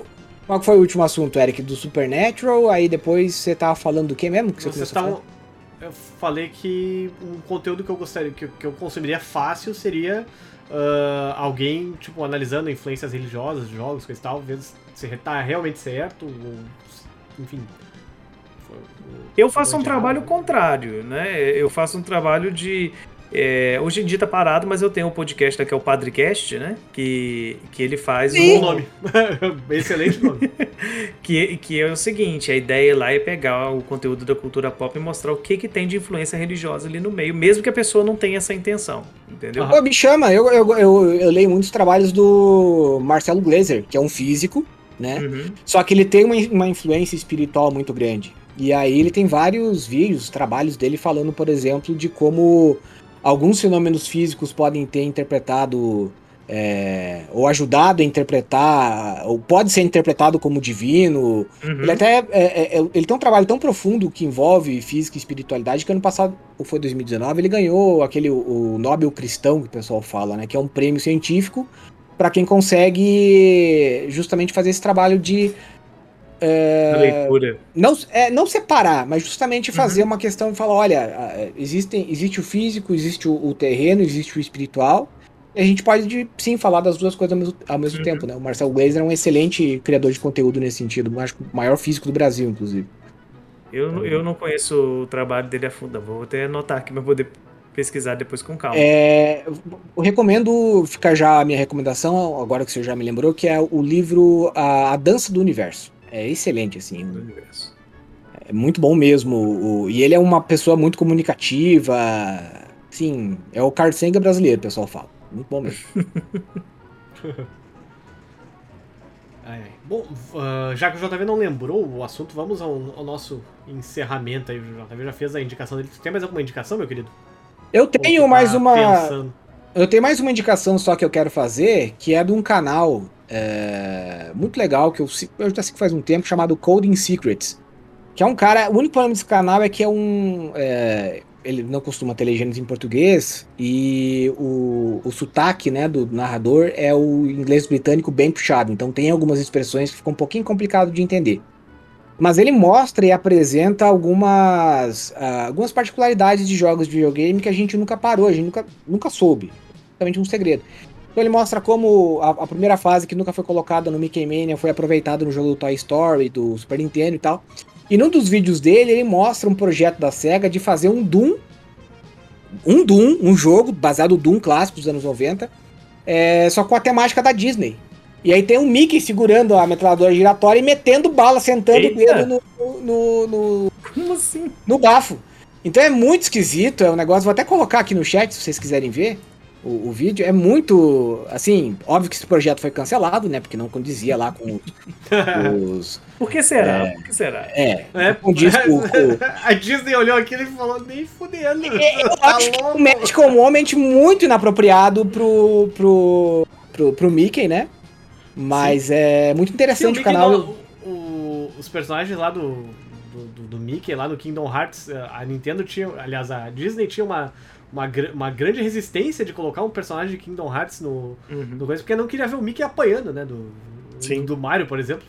qual foi o último assunto, Eric? Do Supernatural, aí depois você tava falando do que mesmo? Que você Vocês começou estavam. Eu falei que um conteúdo que eu gostaria, que, que eu consumiria fácil seria ah, alguém, tipo, analisando influências religiosas, de jogos, coisa e tal, vendo se tá realmente certo, ou, enfim. Eu faço um trabalho contrário, né? Eu faço um trabalho de. É, hoje em dia tá parado, mas eu tenho um podcast né, que é o Padrecast, né? Que, que ele faz Bom um, nome. Excelente nome. que, que é o seguinte, a ideia lá é pegar o conteúdo da cultura pop e mostrar o que, que tem de influência religiosa ali no meio, mesmo que a pessoa não tenha essa intenção, entendeu? Pô, me chama, eu, eu, eu, eu leio muitos trabalhos do Marcelo Glazer, que é um físico, né? Uhum. Só que ele tem uma, uma influência espiritual muito grande. E aí ele tem vários vídeos, trabalhos dele falando, por exemplo, de como alguns fenômenos físicos podem ter interpretado é, ou ajudado a interpretar, ou pode ser interpretado como divino. Uhum. Ele até é, é, é, ele tem um trabalho tão profundo que envolve física e espiritualidade que ano passado, ou foi 2019, ele ganhou aquele o, o Nobel Cristão que o pessoal fala, né? Que é um prêmio científico para quem consegue justamente fazer esse trabalho de A leitura. não, é, não separar, mas justamente Uhum. fazer uma questão de falar, olha, a- existem, existe o físico, existe o, o terreno, existe o espiritual, e a gente pode de- sim falar das duas coisas ao mesmo, ao mesmo Uhum. tempo, né? O Marcel Glazer é um excelente criador de conteúdo nesse sentido, acho que o maior físico do Brasil, inclusive. Eu, não- eu não conheço o trabalho dele a fundo, vou até anotar aqui pra poder pesquisar depois com calma. É, eu recomendo, fica já a minha recomendação, agora que você já me lembrou, que é o livro A, A Dança do Universo. É excelente, assim, do universo. É muito bom mesmo. o- e ele é uma pessoa muito comunicativa. Sim, é o Carl Sagan brasileiro, o pessoal fala. Muito bom mesmo. Ai, ai. Bom, ah, já que o JV não lembrou o assunto, vamos ao, ao nosso encerramento aí. O JV já fez a indicação dele. Tu tem mais alguma indicação, meu querido? Eu tenho tá mais uma. pensando? Eu tenho mais uma indicação só que eu quero fazer, que é de um canal é, muito legal, que eu, eu já sei que faz um tempo, chamado Coding Secrets. Que é um cara. O único problema desse canal é que é um. é, ele não costuma ter legendas em português e o, o sotaque né, do narrador é o inglês britânico bem puxado. Então tem algumas expressões que ficam um pouquinho complicado de entender. Mas ele mostra e apresenta algumas, ah, algumas particularidades de jogos de videogame que a gente nunca parou, a gente nunca, nunca soube. Realmente um segredo. Então ele mostra como a, a primeira fase que nunca foi colocada no Mickey Mania foi aproveitada no jogo do Toy Story, do Super Nintendo e tal. E num dos vídeos dele, ele mostra um projeto da SEGA de fazer um Doom. Um Doom, um jogo baseado no Doom clássico dos anos 90, é, só com a temática da Disney. E aí tem um Mickey segurando a metralhadora giratória e metendo bala, sentando o Eita! dedo no, no, no, Como assim? no bafo. Então é muito esquisito, é um negócio. Vou até colocar aqui no chat se vocês quiserem ver. O, o vídeo, é muito. Assim, óbvio que esse projeto foi cancelado, né? Porque não condizia lá com os. Por que será? É. Por que será? É, É, com, com- a Disney olhou aquilo e falou, nem fudendo. É, Eu tá acho que louco. o Magic é um momento muito inapropriado pro, pro, pro, pro Mickey, né? Mas é muito Sim, o interessante o, canal. não- o- os personagens lá do, do, do- do Mickey, lá no Kingdom Hearts, eh, a Nintendo tinha, aliás, a Disney tinha uma, uma, uma grande resistência de colocar um personagem de Kingdom Hearts no, Uhum. no coisa, porque não queria ver o Mickey apanhando, né, do, Sim. do, do Mario, por exemplo.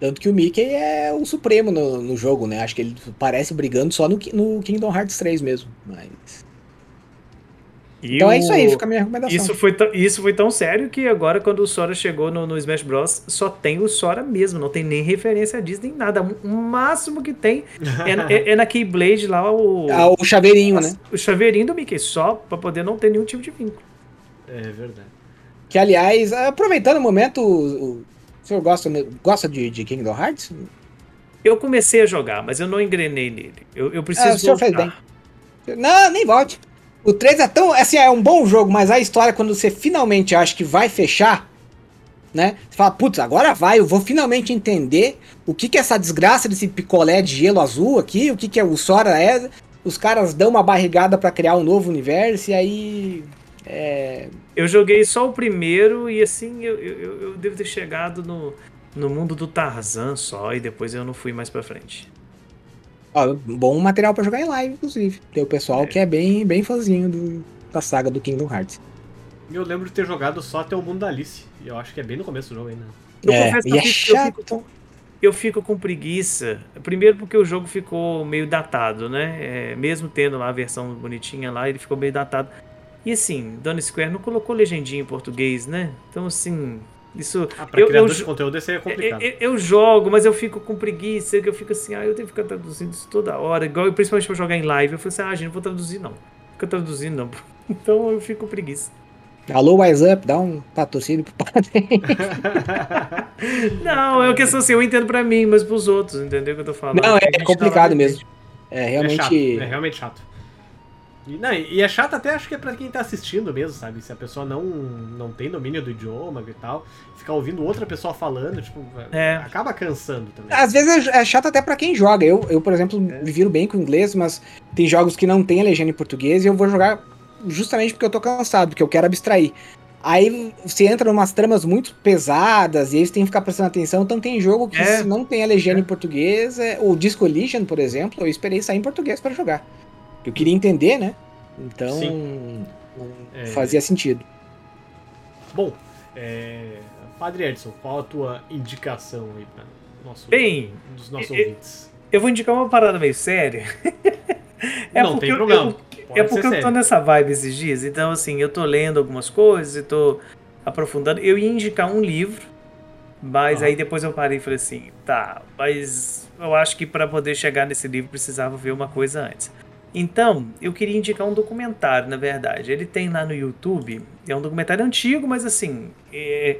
Tanto que o Mickey é o supremo no, no jogo, né? Acho que ele parece brigando só no, no Kingdom Hearts 3 mesmo. Mas... E Então é o- isso aí, fica a minha recomendação. Isso foi, tão- isso foi tão sério que agora, quando o Sora chegou no, no Smash Bros., só tem o Sora mesmo, não tem nem referência a Disney, nada. O máximo que tem é, na- é, é na Keyblade lá o, Ah, o chaveirinho, né? o chaveirinho do Mickey, só pra poder não ter nenhum tipo de vínculo. É verdade. Que, aliás, aproveitando o momento, o, o senhor gosta, gosta de, de Kingdom Hearts? Eu comecei a jogar, mas eu não engrenei nele. Eu, eu preciso Ah, o senhor fez voltar. Não, nem volte. O 3 é tão. Assim, é um bom jogo, mas a história, quando você finalmente acha que vai fechar, né? Você fala, putz, agora vai, eu vou finalmente entender o que, que é essa desgraça desse picolé de gelo azul aqui, o que, que é o Sora é. Os caras dão uma barrigada pra criar um novo universo e aí. É, Eu joguei só o primeiro e assim, eu, eu, eu- eu devo ter chegado no, no mundo do Tarzan só e depois eu não fui mais pra frente. Ó, bom material pra jogar em live, inclusive. Tem o pessoal que é bem, bem fãzinho do- da saga do Kingdom Hearts. Eu lembro de ter jogado só até o mundo da Alice. E eu acho que é bem no começo do jogo ainda. Eu é, confesso que e eu é fico- eu fico chato. Eu fico com preguiça. Primeiro porque o jogo ficou meio datado, né? É, mesmo tendo lá a versão bonitinha lá, ele ficou meio datado. E assim, Dona Square não colocou legendinha em português, né? Então assim, isso. Ah, pra eu, criador eu, de conteúdo esse é complicado. eu, eu jogo, mas eu fico com preguiça, que eu fico assim, ah, eu tenho que ficar traduzindo isso toda hora. Igual, principalmente pra jogar em live. Eu falei assim, ah, gente, não vou traduzir não. Fica traduzindo não. Então eu fico com preguiça. Alô, Wise Up, dá um patrocínio pro padre. Não, é uma questão assim, eu entendo pra mim, mas pros outros, entendeu o que eu tô falando? Não, é gente complicado tá mesmo. É É realmente. chato, é realmente chato. E, não, e é chato até acho que é pra quem tá assistindo mesmo, sabe? Se a pessoa não, não tem domínio do idioma e tal, ficar ouvindo outra pessoa falando, tipo, É. acaba cansando também. Às vezes é é chato até pra quem joga. Eu, eu, por exemplo, me viro bem com o inglês, mas tem jogos que não tem a legenda em português e eu vou jogar justamente porque eu tô cansado, porque eu quero abstrair. Aí você entra em umas tramas muito pesadas e aí você tem que ficar prestando atenção. Então tem jogo que É. se não tem a legenda em português, é, o Disco Elysium, por exemplo, eu esperei sair em português pra jogar. Eu queria entender, né? Então não É. fazia sentido. Bom, é, Padre Edson, qual a tua indicação aí para nosso, Bem, dos nossos e- e- ouvintes? eu vou indicar uma parada meio séria. É não porque tem eu- problema. eu- é porque eu tô sério. nessa vibe esses dias, então assim, eu tô lendo algumas coisas e tô aprofundando. Eu ia indicar um livro, mas Ah. aí depois eu parei e falei assim, tá, mas eu acho que para poder chegar nesse livro precisava ver uma coisa antes. Então, eu queria indicar um documentário, na verdade. Ele tem lá no YouTube, é um documentário antigo, mas assim, é-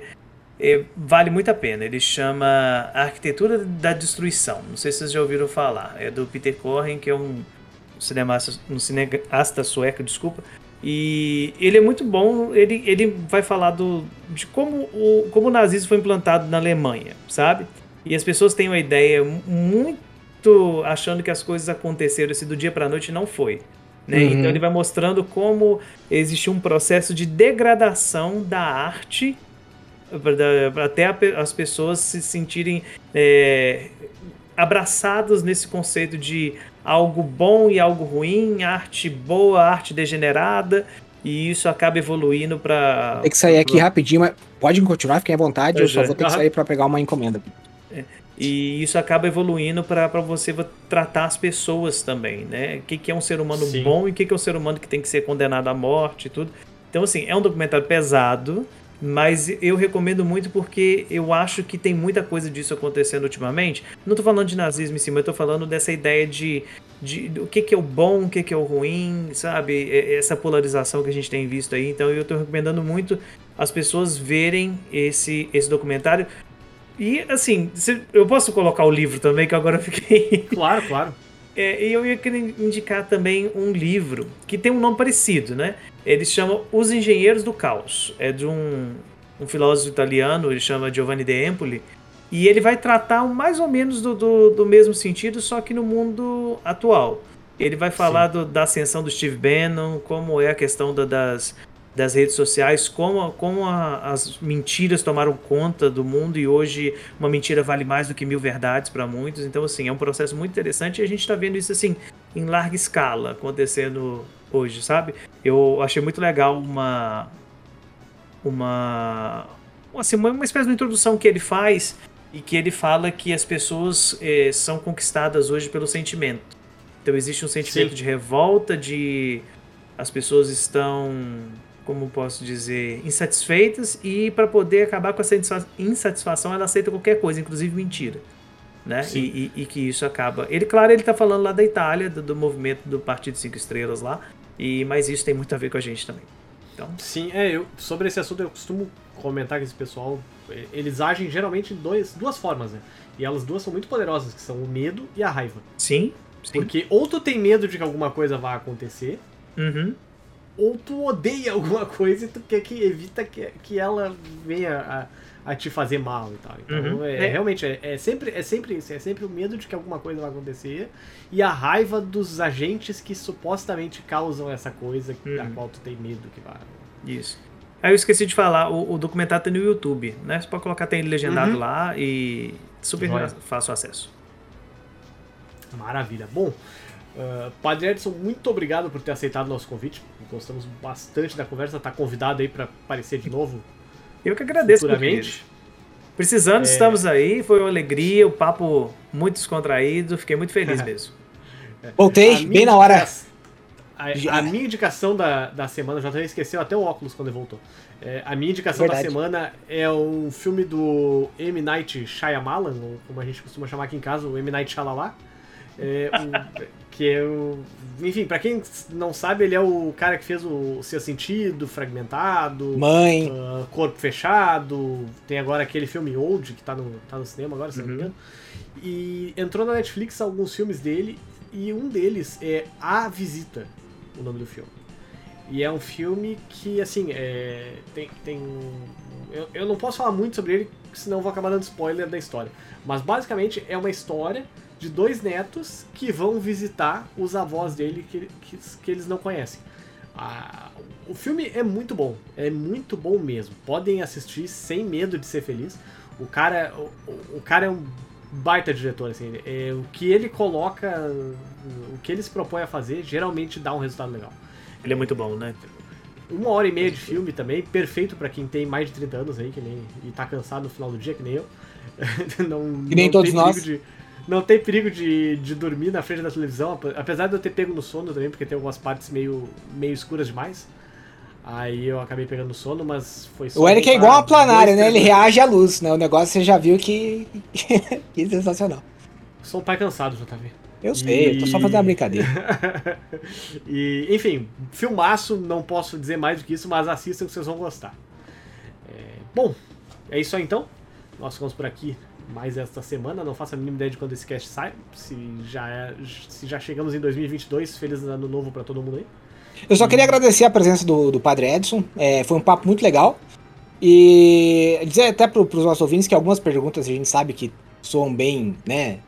é, vale muito a pena. Ele chama A Arquitetura da Destruição. Não sei se vocês já ouviram falar. É do Peter Corren, que é um cineasta, um cineasta sueco, desculpa. E ele é muito bom. Ele, ele vai falar do, de como o, como o nazismo foi implantado na Alemanha, sabe? E as pessoas têm uma ideia muito achando que as coisas aconteceram assim do dia para noite, não foi. Né? Uhum. Então ele vai mostrando como existiu um processo de degradação da arte até as pessoas se sentirem é, abraçadas nesse conceito de algo bom e algo ruim, arte boa, arte degenerada, e isso acaba evoluindo para Tem que sair aqui rapidinho, mas pode continuar, fiquem à vontade. Eu Pois só é. vou ter que sair pra pegar uma encomenda. E isso acaba evoluindo para você tratar as pessoas também, né? O que, que é um ser humano Sim. bom e o que, que é um ser humano que tem que ser condenado à morte e tudo. Então, assim, é um documentário pesado, mas eu recomendo muito porque eu acho que tem muita coisa disso acontecendo ultimamente. Não tô falando de nazismo em cima, eu tô falando dessa ideia de, de do que, que é o bom, o que, que é o ruim, sabe? Essa polarização que a gente tem visto aí. Então, eu tô recomendando muito as pessoas verem esse, esse documentário. E assim, eu posso colocar o livro também, que agora eu fiquei. Claro, claro. É, e eu ia querer indicar também um livro que tem um nome parecido, né? Ele chama Os Engenheiros do Caos. É de um, um filósofo italiano, ele chama Giovanni De Empoli. E ele vai tratar mais ou menos do, do, do mesmo sentido, só que no mundo atual. Ele vai falar do, da ascensão do Steve Bannon, como é a questão da, das, das redes sociais, como, como a, as mentiras tomaram conta do mundo e hoje uma mentira vale mais do que mil verdades para muitos. Então, assim, é um processo muito interessante e a gente está vendo isso, assim, em larga escala acontecendo hoje, sabe? Eu achei muito legal uma. Uma. Assim, uma espécie de introdução que ele faz e que ele fala que as pessoas eh, são conquistadas hoje pelo sentimento. Então existe um sentimento Sim. de revolta, de as pessoas estão, como posso dizer, insatisfeitas e para poder acabar com essa insatisfa- insatisfação ela aceita qualquer coisa, inclusive mentira. Né? E, e- e que isso acaba. Ele, claro, ele tá falando lá da Itália, do, do movimento do Partido Cinco Estrelas lá, e mas isso tem muito a ver com a gente também. Então, Sim, é, eu, sobre esse assunto eu costumo comentar que esse pessoal, eles agem geralmente em dois, duas formas, né? E elas duas são muito poderosas, que são o medo e a raiva. sim, sim. Porque ou tu tem medo de que alguma coisa vá acontecer, Uhum. Ou tu odeia alguma coisa e tu quer que evita que, que ela venha a, a te fazer mal e tal. Então, Uhum. é, É. realmente, é, é sempre, é sempre isso. É sempre o medo de que alguma coisa vai acontecer e a raiva dos agentes que supostamente causam essa coisa da Uhum. qual tu tem medo que vai. Isso. Aí eu esqueci de falar, o, o documentário tá no YouTube, né? Você pode colocar, tem legendado Uhum. lá e super fácil acesso. Maravilha. Bom, uh, Padre Edson, muito obrigado por ter aceitado o nosso convite. Gostamos bastante da conversa. Tá convidado aí para aparecer de novo Eu que agradeço, futuramente. Precisando, É. estamos aí, foi uma alegria, o papo muito descontraído, fiquei muito feliz mesmo. Voltei, bem na hora. A, a minha indicação da, da semana, já até esqueceu até o óculos quando ele voltou. É, a minha indicação Verdade. da semana é um filme do M. Night Shyamalan, ou como a gente costuma chamar aqui em casa, o M. Night Shyamalan. É, o- que é o. Enfim, pra quem não sabe, ele é o cara que fez o Seu Sentido, Fragmentado, Mãe. ah, Corpo Fechado, tem agora aquele filme Old, que tá no, tá no cinema agora, se não me Uhum. engano. E entrou na Netflix alguns filmes dele, e um deles é A Visita, o nome do filme. E é um filme que, assim, é, tem. tem eu, eu não posso falar muito sobre ele, senão eu vou acabar dando spoiler da história. Mas basicamente é uma história de dois netos que vão visitar os avós dele que, que, que eles não conhecem. Ah, o filme é muito bom, é muito bom mesmo. Podem assistir sem medo de ser feliz. O cara, o, o- cara é um baita diretor, assim. É, o que ele coloca, o que ele se propõe a fazer, geralmente dá um resultado legal. Ele é muito bom, né? Uma hora e meia de filme também, perfeito pra quem tem mais de 30 anos aí, que nem, e tá cansado no final do dia, que nem eu. não, Que nem não todos tem nós. de- não tem perigo de, de dormir na frente da televisão, ape- apesar de eu ter pego no sono também, porque tem algumas partes meio, meio escuras demais. Aí eu acabei pegando no sono, mas foi só. O Eric é igual uma planária, né? Ele reage à luz, né? O negócio você já viu que. que sensacional. Sou um pai cansado, JV. Eu sei, eu tô só fazendo uma brincadeira. e, enfim, filmaço, não posso dizer mais do que isso, mas assistam que vocês vão gostar. É, bom, é isso aí então. Nós ficamos por aqui mais esta semana. Não faço a mínima ideia de quando esse cast sai. Se já, é- se já chegamos em 2022, feliz ano novo pra todo mundo aí. Eu só queria agradecer a presença do, do Padre Edson. É, foi um papo muito legal. E dizer até para os nossos ouvintes que algumas perguntas a gente sabe que soam bem, né?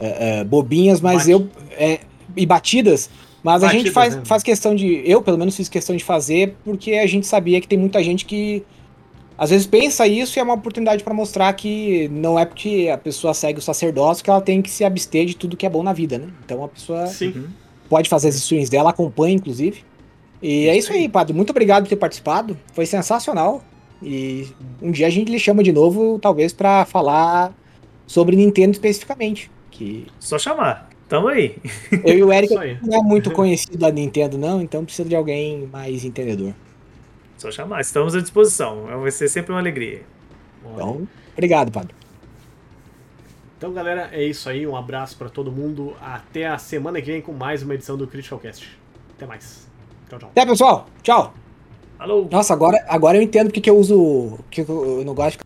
é, é, bobinhas, mas eu. é, e batidas. Mas a gente Batidas, faz, né? faz questão de. Eu, pelo menos, fiz questão de fazer, porque a gente sabia que tem muita gente que. Às vezes pensa isso e é uma oportunidade para mostrar que não é porque a pessoa segue o sacerdócio que ela tem que se abster de tudo que é bom na vida, né? Então a pessoa Sim. Uhum. pode fazer as streams dela, acompanha, inclusive. E é isso aí, padre. Muito obrigado por ter participado. Foi sensacional. E um dia a gente lhe chama de novo, talvez, pra falar sobre Nintendo especificamente. Que Só chamar. Tamo aí. eu e o Eric não é muito conhecido da Nintendo, não, então precisa de alguém mais entendedor. Só chamar. Estamos à disposição. Vai ser sempre uma alegria. Então, obrigado, padre. Então, galera, é isso aí. Um abraço pra todo mundo. Até a semana que vem com mais uma edição do Critical Cast. Até mais. Tchau, tchau. Até, pessoal. Tchau. Alô? Nossa, agora, agora eu entendo porque que eu uso. que eu eu não gosto de